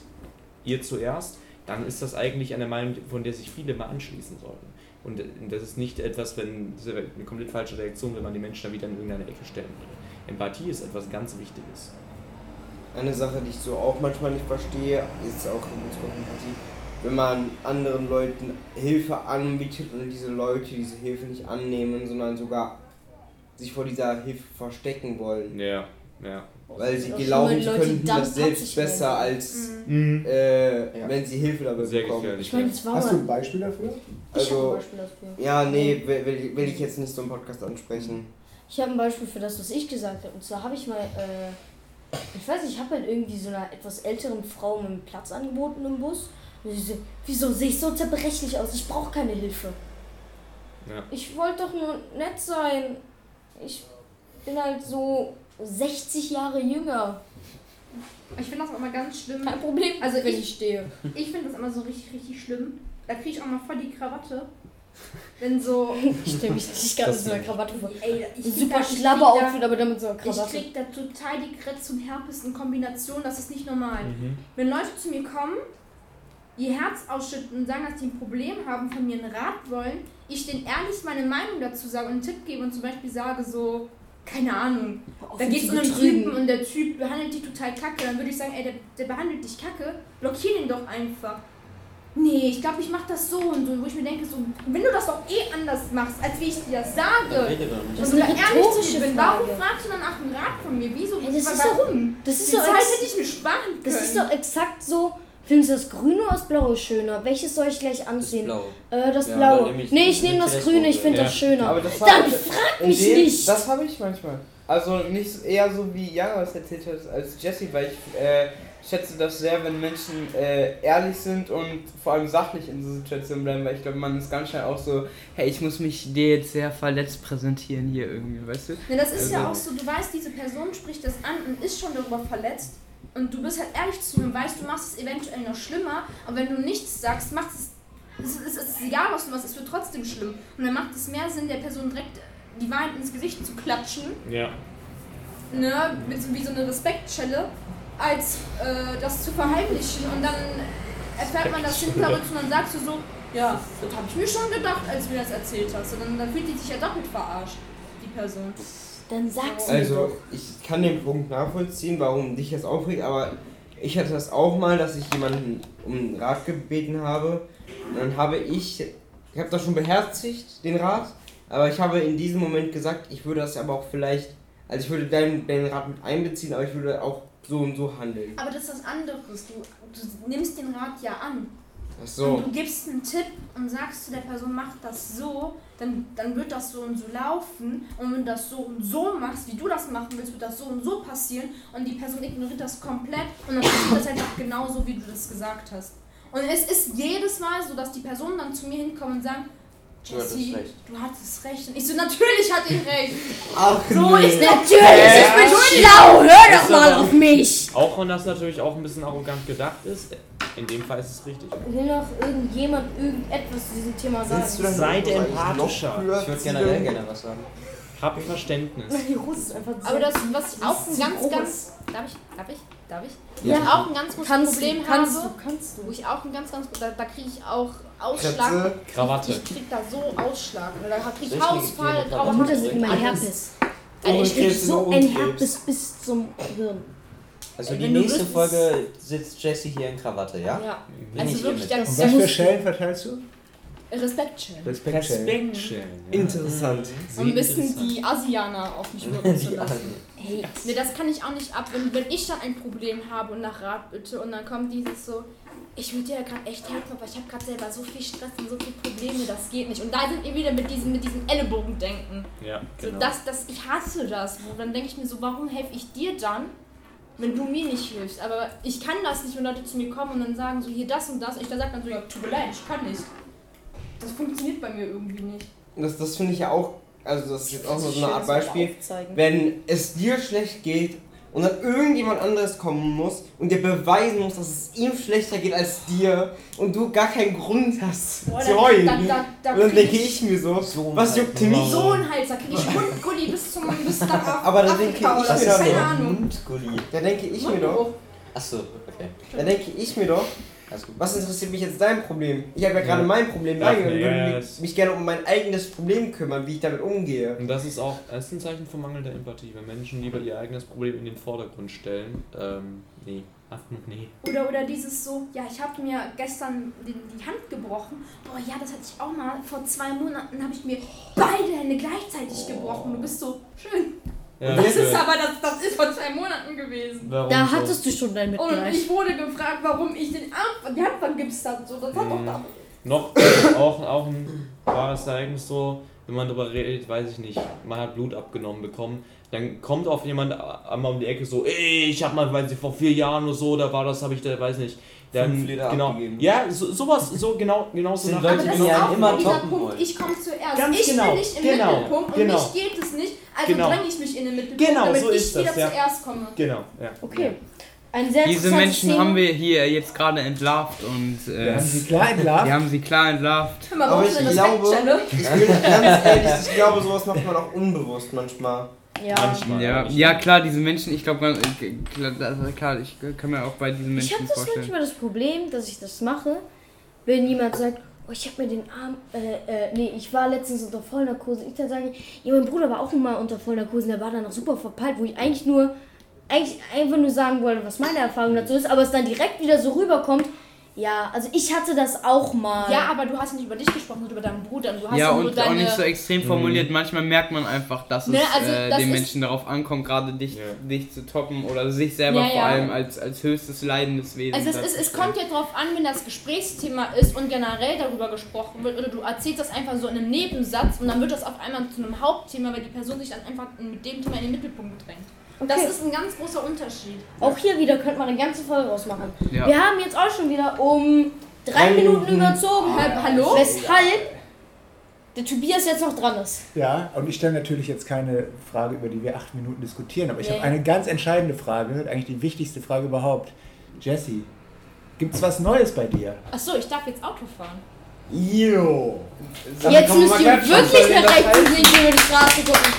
ihr zuerst, dann ist das eigentlich eine Meinung, von der sich viele mal anschließen sollten. Und das ist nicht etwas, wenn das ist eine komplett falsche Reaktion, wenn man die Menschen da wieder in irgendeine Ecke stellen würde. Empathie ist etwas ganz Wichtiges. Eine Sache, die ich so auch manchmal nicht verstehe, ist auch in unserer Empathie, wenn man anderen Leuten Hilfe anbietet und diese Leute diese Hilfe nicht annehmen, sondern sogar sich vor dieser Hilfe verstecken wollen. Ja, ja. Weil sie glauben, sie könnten das selbst besser werden. als Mhm. äh, Ja. wenn sie Hilfe dabei Sehr bekommen. Ich meine, das war Hast du ein Beispiel dafür? Ich habe ein Also, Beispiel dafür. ja, nee, will, will, will ich jetzt nicht so im Podcast ansprechen. Ich habe ein Beispiel für das, was ich gesagt habe. Und zwar habe ich mal, äh, ich weiß nicht, ich habe halt irgendwie so einer etwas älteren Frau einen Platz angeboten im Bus. Und sie so, wieso sehe ich so zerbrechlich aus? Ich brauche keine Hilfe. Ja. Ich wollte doch nur nett sein. Ich bin halt so 60 Jahre jünger. Ich finde das auch immer ganz schlimm. Kein Problem, Also wenn ich- ich stehe. Ich finde das immer so richtig, richtig schlimm. Da kriege ich auch mal voll die Krawatte. Wenn so. Ich stelle mich nicht ganz mit so einer. Krawatte vor. Ey, ich Super ich schlapper Outfit, aber damit so eine Ich Krawatte. krieg da total die Kretz und Herpes in Kombination, das ist nicht normal. Mhm. Wenn Leute zu mir kommen, ihr Herz ausschütten und sagen, dass sie ein Problem haben, von mir einen Rat wollen, ich denen ehrlich meine Meinung dazu sage und einen Tipp gebe und zum Beispiel sage so, keine Ahnung, da geht es um einen Typen und der Typ behandelt dich total kacke, dann würde ich sagen, ey, der, der behandelt dich kacke, blockier den doch einfach. Nee, ich glaube, ich mache das so und so, wo ich mir denke, so, wenn du das doch eh anders machst, als wie ich dir das sage. Das und ist du eine rhetorische bin, warum fragst du dann nach einem Rat von mir? Wieso? Ey, das ist warum? Das ist Die doch Zeit ex- hätte ich mir sparen können. Das ist doch exakt so. Findest du das Grüne oder das Blaue schöner? Welches soll ich gleich Das anziehen? blau. Äh, das Ja, Blaue. ich- nee, ich nehm nehme ich das das Grüne, ich Blaue. finde Ja. das schöner. Aber das Dann war- frag mich dem- nicht. Das habe ich manchmal. Also nicht eher so wie Jana was erzählt hat als Jesse, weil ich äh, schätze das sehr, wenn Menschen äh, ehrlich sind und vor allem sachlich in dieser Situation bleiben, weil ich glaube, man ist ganz schnell auch so, hey, ich muss mich dir jetzt sehr verletzt präsentieren hier irgendwie, weißt du? Ja, das ist ja Also- auch so, du weißt, diese Person spricht das an und ist schon darüber verletzt. Und du bist halt ehrlich zu ihm und weißt, du machst es eventuell noch schlimmer, aber wenn du nichts sagst, macht es. Es ist, es ist egal, was du machst, es wird trotzdem schlimm. Und dann macht es mehr Sinn, der Person direkt die Wahrheit ins Gesicht zu klatschen, Ja. ne, mit so, wie so eine Respektschelle, als äh, das zu verheimlichen. Und dann erfährt man das hinterrücks und dann sagst du so, ja, das habe ich mir schon gedacht, als du mir das erzählt hast. Und dann, dann fühlt die sich ja doppelt verarscht, die Person. Dann sag's mir Also, ich kann den Punkt nachvollziehen, warum dich das aufregt, aber ich hatte das auch mal, dass ich jemanden um einen Rat gebeten habe. Und dann habe ich, ich habe das schon beherzigt, den Rat, aber ich habe in diesem Moment gesagt, ich würde das aber auch vielleicht, also ich würde deinen, deinen Rat mit einbeziehen, aber ich würde auch so und so handeln. Aber das ist was anderes. Du, du nimmst den Rat ja an. Ach Und so. du gibst einen Tipp und sagst zu der Person, mach das so, dann, dann wird das so und so laufen. Und wenn du das so und so machst, wie du das machen willst, wird das so und so passieren. Und die Person ignoriert das komplett und dann passiert das einfach genauso, wie du das gesagt hast. Und es ist jedes Mal so, dass die Personen dann zu mir hinkommen und sagen, Du hattest Jessie, recht. du hattest recht. Und ich so, natürlich hatte ich recht. Ach, So, ich Natürlich, ich bin schlau, hör doch mal auf mich. Auch wenn das natürlich auch ein bisschen arrogant gedacht ist, in dem Fall ist es richtig. Will noch irgendjemand irgendetwas zu diesem Thema sagen? dann Seid empathischer. Ich würde generell gerne was sagen. Habt Verständnis. Die Hose ist einfach Aber das, was ich auch ein ganz, groß. ganz. Darf ich? Darf ich? Darf ich? Ja. Ich auch ein ganz großes kannst Problem du, kannst habe, du, kannst wo du. ich auch ein ganz, ganz. Da, da kriege ich auch Ausschlag. Kretze. Krawatte. Ich krieg da so Ausschlag. Oder da krieg ich Hausfall, Krawatte Mutter sieht immer alles. Herpes. Alter, ich krieg. So ein. Herpes bis zum Hirn. Also die nächste Folge sitzt Jessie hier in Krawatte, ja? Ja. Bin Also ich wirklich, das Und was für Schellen verteilst du? Respekt chillen. Respektschellen. Respektschellen. Ja. Interessant. Um ein bisschen die Asianer auf mich wirken zu lassen. Hey, Nee, das kann ich auch nicht ab. Wenn, wenn ich dann ein Problem habe und nach Rat bitte und dann kommt dieses so, ich würde dir ja gerade echt helfen, aber ich habe gerade selber so viel Stress und so viele Probleme, das geht nicht. Und da sind wir wieder mit diesem, mit diesem Ellenbogendenken. Ja, So, genau. das, das, ich hasse das. Wo dann denke ich mir so, warum helfe ich dir dann, wenn du mir nicht hilfst? Aber ich kann das nicht, wenn Leute zu mir kommen und dann sagen so, hier das und das. Und ich dann sage dann so, ja, tut mir leid, ich kann nicht. Das funktioniert bei mir irgendwie nicht. Das, das finde ich ja auch, also das ist jetzt auch so eine Art Beispiel. Wenn es dir schlecht geht und dann irgendjemand anderes kommen muss und dir beweisen muss, dass es ihm schlechter geht als dir und du gar keinen Grund hast Boah, zu heulen. da- da- da und dann krieg denke ich mir so, So was juckt mich? So ein Hals, da kriege ich Mundgulli bis zum bis nach Aber da denke ich mir so, doch keine so. Ahnung. Mundgulli. Da denke ich mir doch, Achso, okay. da denke ich mir doch. Was interessiert mich jetzt dein Problem? Ich habe ja gerade Ja. mein Problem Ja, und würde mich, mich gerne um mein eigenes Problem kümmern, wie ich damit umgehe. Und das ist auch das ist ein Zeichen von mangelnder Empathie, wenn Menschen lieber ihr eigenes Problem in den Vordergrund stellen. Ähm, nee, nee. Oder, oder dieses so, ja, ich habe mir gestern die, die Hand gebrochen. Boah, ja, das hatte ich auch mal. Vor zwei Monaten habe ich mir beide Hände gleichzeitig gebrochen. Du bist so, schön. Ja, Das ist aber, das, das ist vor zwei Monaten gewesen. Warum Da so? hattest du schon dein Und Mitleid. ich wurde gefragt, warum ich den Arm, die Hand vergibst habe. So, das hat doch da. Noch auch, auch ein wahres Ereignis so, wenn man darüber redet, weiß ich nicht, man hat Blut abgenommen bekommen, dann kommt auf jemand einmal um die Ecke so, ey, ich hab mal, weiß ich, vor vier Jahren oder so, da war das, habe ich da, weiß nicht. Dann, Fünf Liter genau, abgegeben. Ja, so, sowas, so genau, genau so nach- Leute, Aber das die ist auch immer dieser Punkt, wollen. ich komme zuerst. Ganz ich genau, bin nicht im genau, Mittelpunkt und genau. mich geht es nicht. Also Genau. dränge ich mich in den Mittelpunkt, Genau, damit so ich ist das, wieder ja. zuerst komme. Genau, ja. Okay. Ein sehr Diese Menschen Thema. haben wir hier jetzt gerade entlarvt und Wir äh, haben sie klar entlarvt. wir haben sie klar entlarvt. Mal, Aber ich eine glaube-? Ich bin ganz ehrlich, ich glaube, sowas macht man auch unbewusst manchmal. Ja. Manchmal. Ja, ja klar, diese Menschen, ich glaube, klar, also klar, ich kann mir auch bei diesen Ich habe Menschen das vorstellen. manchmal das Problem, dass ich das mache, wenn jemand sagt, oh, ich habe mir den Arm, äh, äh, nee, ich war letztens unter Vollnarkose. Ich dann sage, ja, mein Bruder war auch mal unter Vollnarkose, der war dann noch super verpeilt, wo ich eigentlich nur, eigentlich einfach nur sagen wollte, was meine Erfahrung dazu ist, aber es dann direkt wieder so rüberkommt, ja, also ich hatte das auch mal. Ja, aber du hast nicht über dich gesprochen, sondern über deinen Bruder. Und du hast Ja, nur und deine, auch nicht so extrem formuliert. Manchmal merkt man einfach, dass es Ne, also äh, das den ist- Menschen darauf ankommt, gerade dich, Ja. dich zu toppen oder sich selber Ja, vor ja. allem als, als höchstes leidendes Wesen. Also es, ist, es kommt ja drauf an, wenn das Gesprächsthema ist und generell darüber gesprochen wird oder du erzählst das einfach so in einem Nebensatz und dann wird das auf einmal zu einem Hauptthema, weil die Person sich dann einfach mit dem Thema in den Mittelpunkt drängt. Das Okay. ist ein ganz großer Unterschied. Auch hier wieder könnte man eine ganze Folge rausmachen. Ja. Wir haben jetzt auch schon wieder um drei, Drei Minuten, überzogen. Ha- hallo? Weshalb der Tobias jetzt noch dran ist. Ja, und ich stelle natürlich jetzt keine Frage, über die wir acht Minuten diskutieren, aber ich Nee. habe eine ganz entscheidende Frage, eigentlich die wichtigste Frage überhaupt. Jessie, gibt's was Neues bei dir? Achso, ich darf jetzt Auto fahren. Jo. Jetzt müsst ihr wirklich nach rechts und links über die Straße gucken.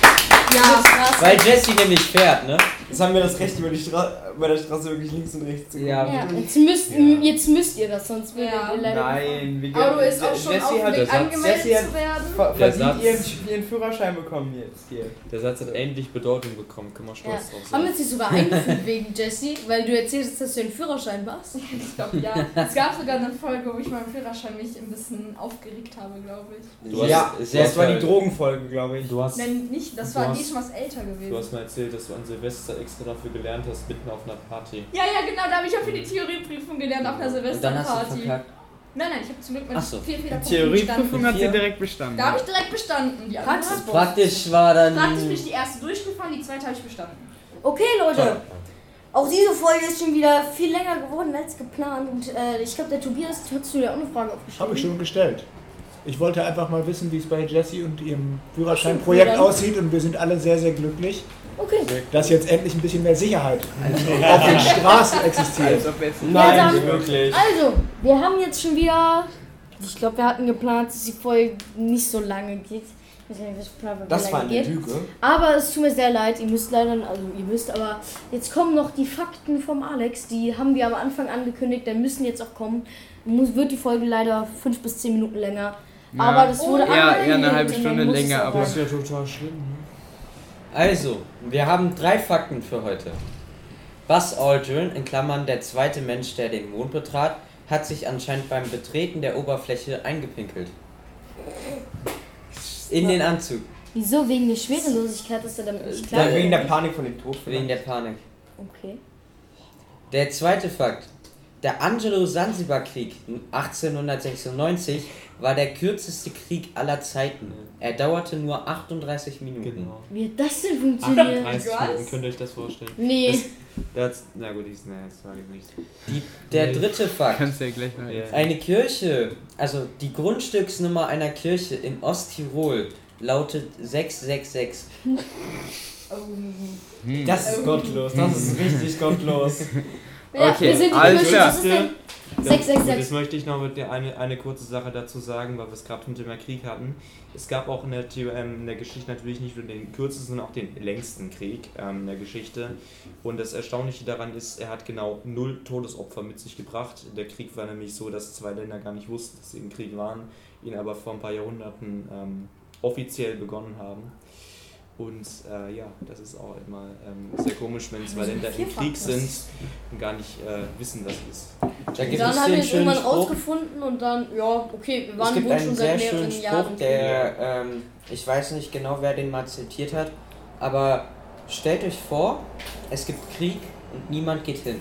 Ja, Straße. Weil Jessie nämlich fährt, ne? Jetzt haben wir das Recht, über, die Stra über der Straße wirklich links und rechts zu gucken. Ja, Ja, jetzt müsst, jetzt müsst ihr das, sonst würdet Ja. ihr leider. Nein, wie Auto ge- ist auch schon Jessie auf Weg angemeldet hat- zu werden. ver- Der Satz- ihren, ihren Führerschein bekommen jetzt hier. Der Satz hat endlich Bedeutung bekommen, können wir Ja. stolz drauf Haben wir sein. uns nicht sogar eingefügt wegen Jessie, weil du erzählst, dass du den Führerschein machst? Ich glaube, ja. Es gab sogar eine Folge, wo ich meinen Führerschein mich ein bisschen aufgeregt habe, glaube ich. Du hast- ja, sehr das war die. Drogenfolge, glaube ich. Du hast, Nein, nicht. Das Du war hast- die schon was älter du gewesen. hast mal erzählt, dass du an Silvester extra dafür gelernt hast, mitten auf einer Party. Ja, ja, genau, da habe ich auch für die Theorieprüfung gelernt auf einer Silvesterparty. Nein, nein, ich habe zum Glück Ach so. vier Fehlerpunkten Theorieprüfung bestanden. hat sie direkt bestanden. Da habe ich direkt bestanden. Die Praxis- Praktisch war dann. Praktisch bin ich die erste durchgefahren, die zweite habe ich bestanden. Okay, Leute. Auch diese Folge ist schon wieder viel länger geworden als geplant. Und äh, ich glaube, der Tobias, hast du dir auch eine Frage aufgeschrieben? Habe ich schon gestellt. Ich wollte einfach mal wissen, wie es bei Jessie und ihrem Führerscheinprojekt aussieht und wir sind alle sehr, sehr glücklich, Okay. dass jetzt endlich ein bisschen mehr Sicherheit auf den Straßen existiert. Als ob jetzt Nein, dann- wirklich. Also, wir haben jetzt schon wieder. Ich glaube, wir hatten geplant, dass die Folge nicht so lange geht. Ich weiß nicht, was geplant war, wie Das war eine geht. Lüge. Aber es tut mir sehr leid, ihr müsst leider, also ihr müsst, aber jetzt kommen noch die Fakten vom Alex, die haben wir am Anfang angekündigt, dann müssen jetzt auch kommen. Muss, wird die Folge leider fünf bis zehn Minuten länger. Aber das wurde Ja, eher eine halbe Stunde länger, aber-. Das ist ja total schlimm. Ne? Also, wir haben drei Fakten für heute. Buzz Aldrin, in Klammern der zweite Mensch, der den Mond betrat, hat sich anscheinend beim Betreten der Oberfläche eingepinkelt. In den Anzug, Wieso? Wegen der Schwerelosigkeit ist er damit nicht klar? Ja, wegen der Panik von dem Tod. wegen der Panik. Okay. Der zweite Fakt. Der Angelo-Sansibar-Krieg 1896 war der kürzeste Krieg aller Zeiten. Er dauerte nur 38 Minuten. Genau. Wie hat das denn funktioniert? 38 Was? Minuten, könnt ihr euch das vorstellen? Nee. Das, na gut, ich, na, das sage ich nicht. Die, der dritte Fakt. Kannst du ja gleich mal. Eine Kirche, also die Grundstücksnummer einer Kirche in Osttirol lautet 666. Das ist gottlos. Das ist richtig gottlos. Ja, Okay, wir sind die alles klar. Was ist denn? Gut, 666. Jetzt möchte ich noch mit dir eine, eine kurze Sache dazu sagen, weil wir es gerade zum Thema Krieg hatten. Es gab auch in der, ähm, in der Geschichte natürlich nicht nur den kürzesten, sondern auch den längsten Krieg ähm, in der Geschichte. Und das Erstaunliche daran ist, er hat genau null Todesopfer mit sich gebracht. Der Krieg war nämlich so, dass zwei Länder gar nicht wussten, dass sie im Krieg waren, ihn aber vor ein paar Jahrhunderten ähm, offiziell begonnen haben. Und äh, ja, das ist auch immer ähm, sehr komisch, wenn zwei Länder im Krieg sind und gar nicht äh, wissen, was ist. Da gibt Dann es haben wir es irgendwann Spruch. rausgefunden und dann, ja, okay, wir Es waren wohl einen schon sehr seit mehreren schönen Spruch, Jahren. der, ähm, ich weiß nicht genau, wer den mal zitiert hat, aber stellt euch vor, es gibt Krieg und niemand geht hin.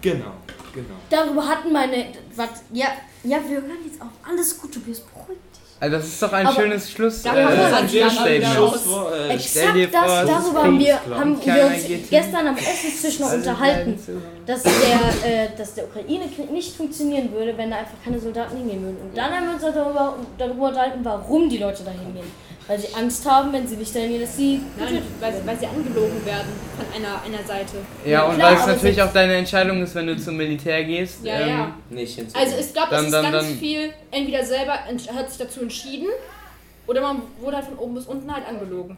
Genau, genau. Darüber hatten meine. Was, ja, ja, wir hören jetzt auf. Alles gut, Tobias, beruhig dich. Also das ist doch ein Aber- schönes Schluss. Da äh, man ein Schlussstatement. Schluss. äh, stell dir Exakt vor, das, ist darüber haben wir, haben wir uns gestern am Essenstisch noch Alle unterhalten, dass der, äh, dass der Ukraine-Krieg nicht funktionieren würde, wenn da einfach keine Soldaten hingehen würden. Und dann haben wir uns darüber, darüber unterhalten, warum die Leute da hingehen. Weil sie Angst haben, wenn sie nicht dahin gehen, dass sie Nein, getötet weil, weil sie angelogen werden von einer, einer Seite. Ja, und klar, weil es natürlich auch deine Entscheidung ist, wenn du zum Militär gehst. Ja, ähm, ja. Nicht hinzu. Also ich glaube, es ist dann- ganz dann- viel, entweder selber ent- hat sich dazu entschieden oder man wurde halt von oben bis unten halt angelogen.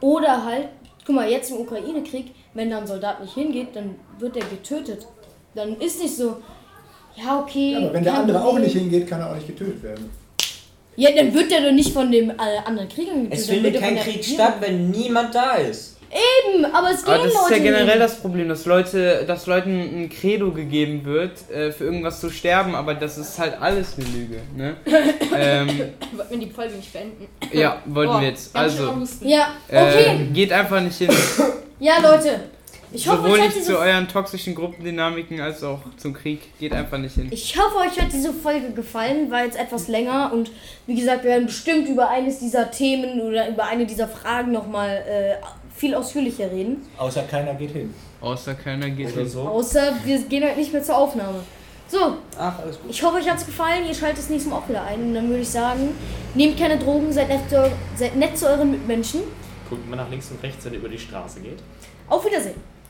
Oder halt, guck mal, jetzt im Ukraine-Krieg, wenn da ein Soldat nicht hingeht, dann wird er getötet. Dann ist nicht so, ja, okay. Ja, aber wenn der andere auch nicht hingeht, kann er auch nicht getötet werden. Ja, dann wird der doch nicht von dem äh, anderen Kriegern getötet. es findet kein der Krieg statt, wenn niemand da ist. Eben, aber es gehen Aber das ist ja generell nicht. das Problem, dass Leute, dass Leuten ein Credo gegeben wird, äh, für irgendwas zu sterben, aber das ist halt alles eine Lüge. Ne? ähm, Wollten wir die Folge nicht beenden? ja, wollten Boah, wir jetzt. Also. Ja, okay. äh, geht einfach nicht hin. ja, Leute. Ich hoffe, Sowohl euch hat nicht zu diese, euren toxischen Gruppendynamiken als auch zum Krieg. Geht einfach nicht hin. ich hoffe, euch hat diese Folge gefallen. War jetzt etwas länger und wie gesagt, wir werden bestimmt über eines dieser Themen oder über eine dieser Fragen nochmal äh, viel ausführlicher reden. Außer keiner geht hin. Außer keiner geht Oder hin. so. Außer wir gehen heute nicht mehr zur Aufnahme. So, Ach, alles gut. ich hoffe, euch hat es gefallen. Ihr schaltet das nächste Mal auch wieder ein. Und dann würde ich sagen, nehmt keine Drogen, seid nett zu, seid nett zu euren Mitmenschen. Guckt mal nach links und rechts, wenn ihr über die Straße geht. Auf Wiedersehen.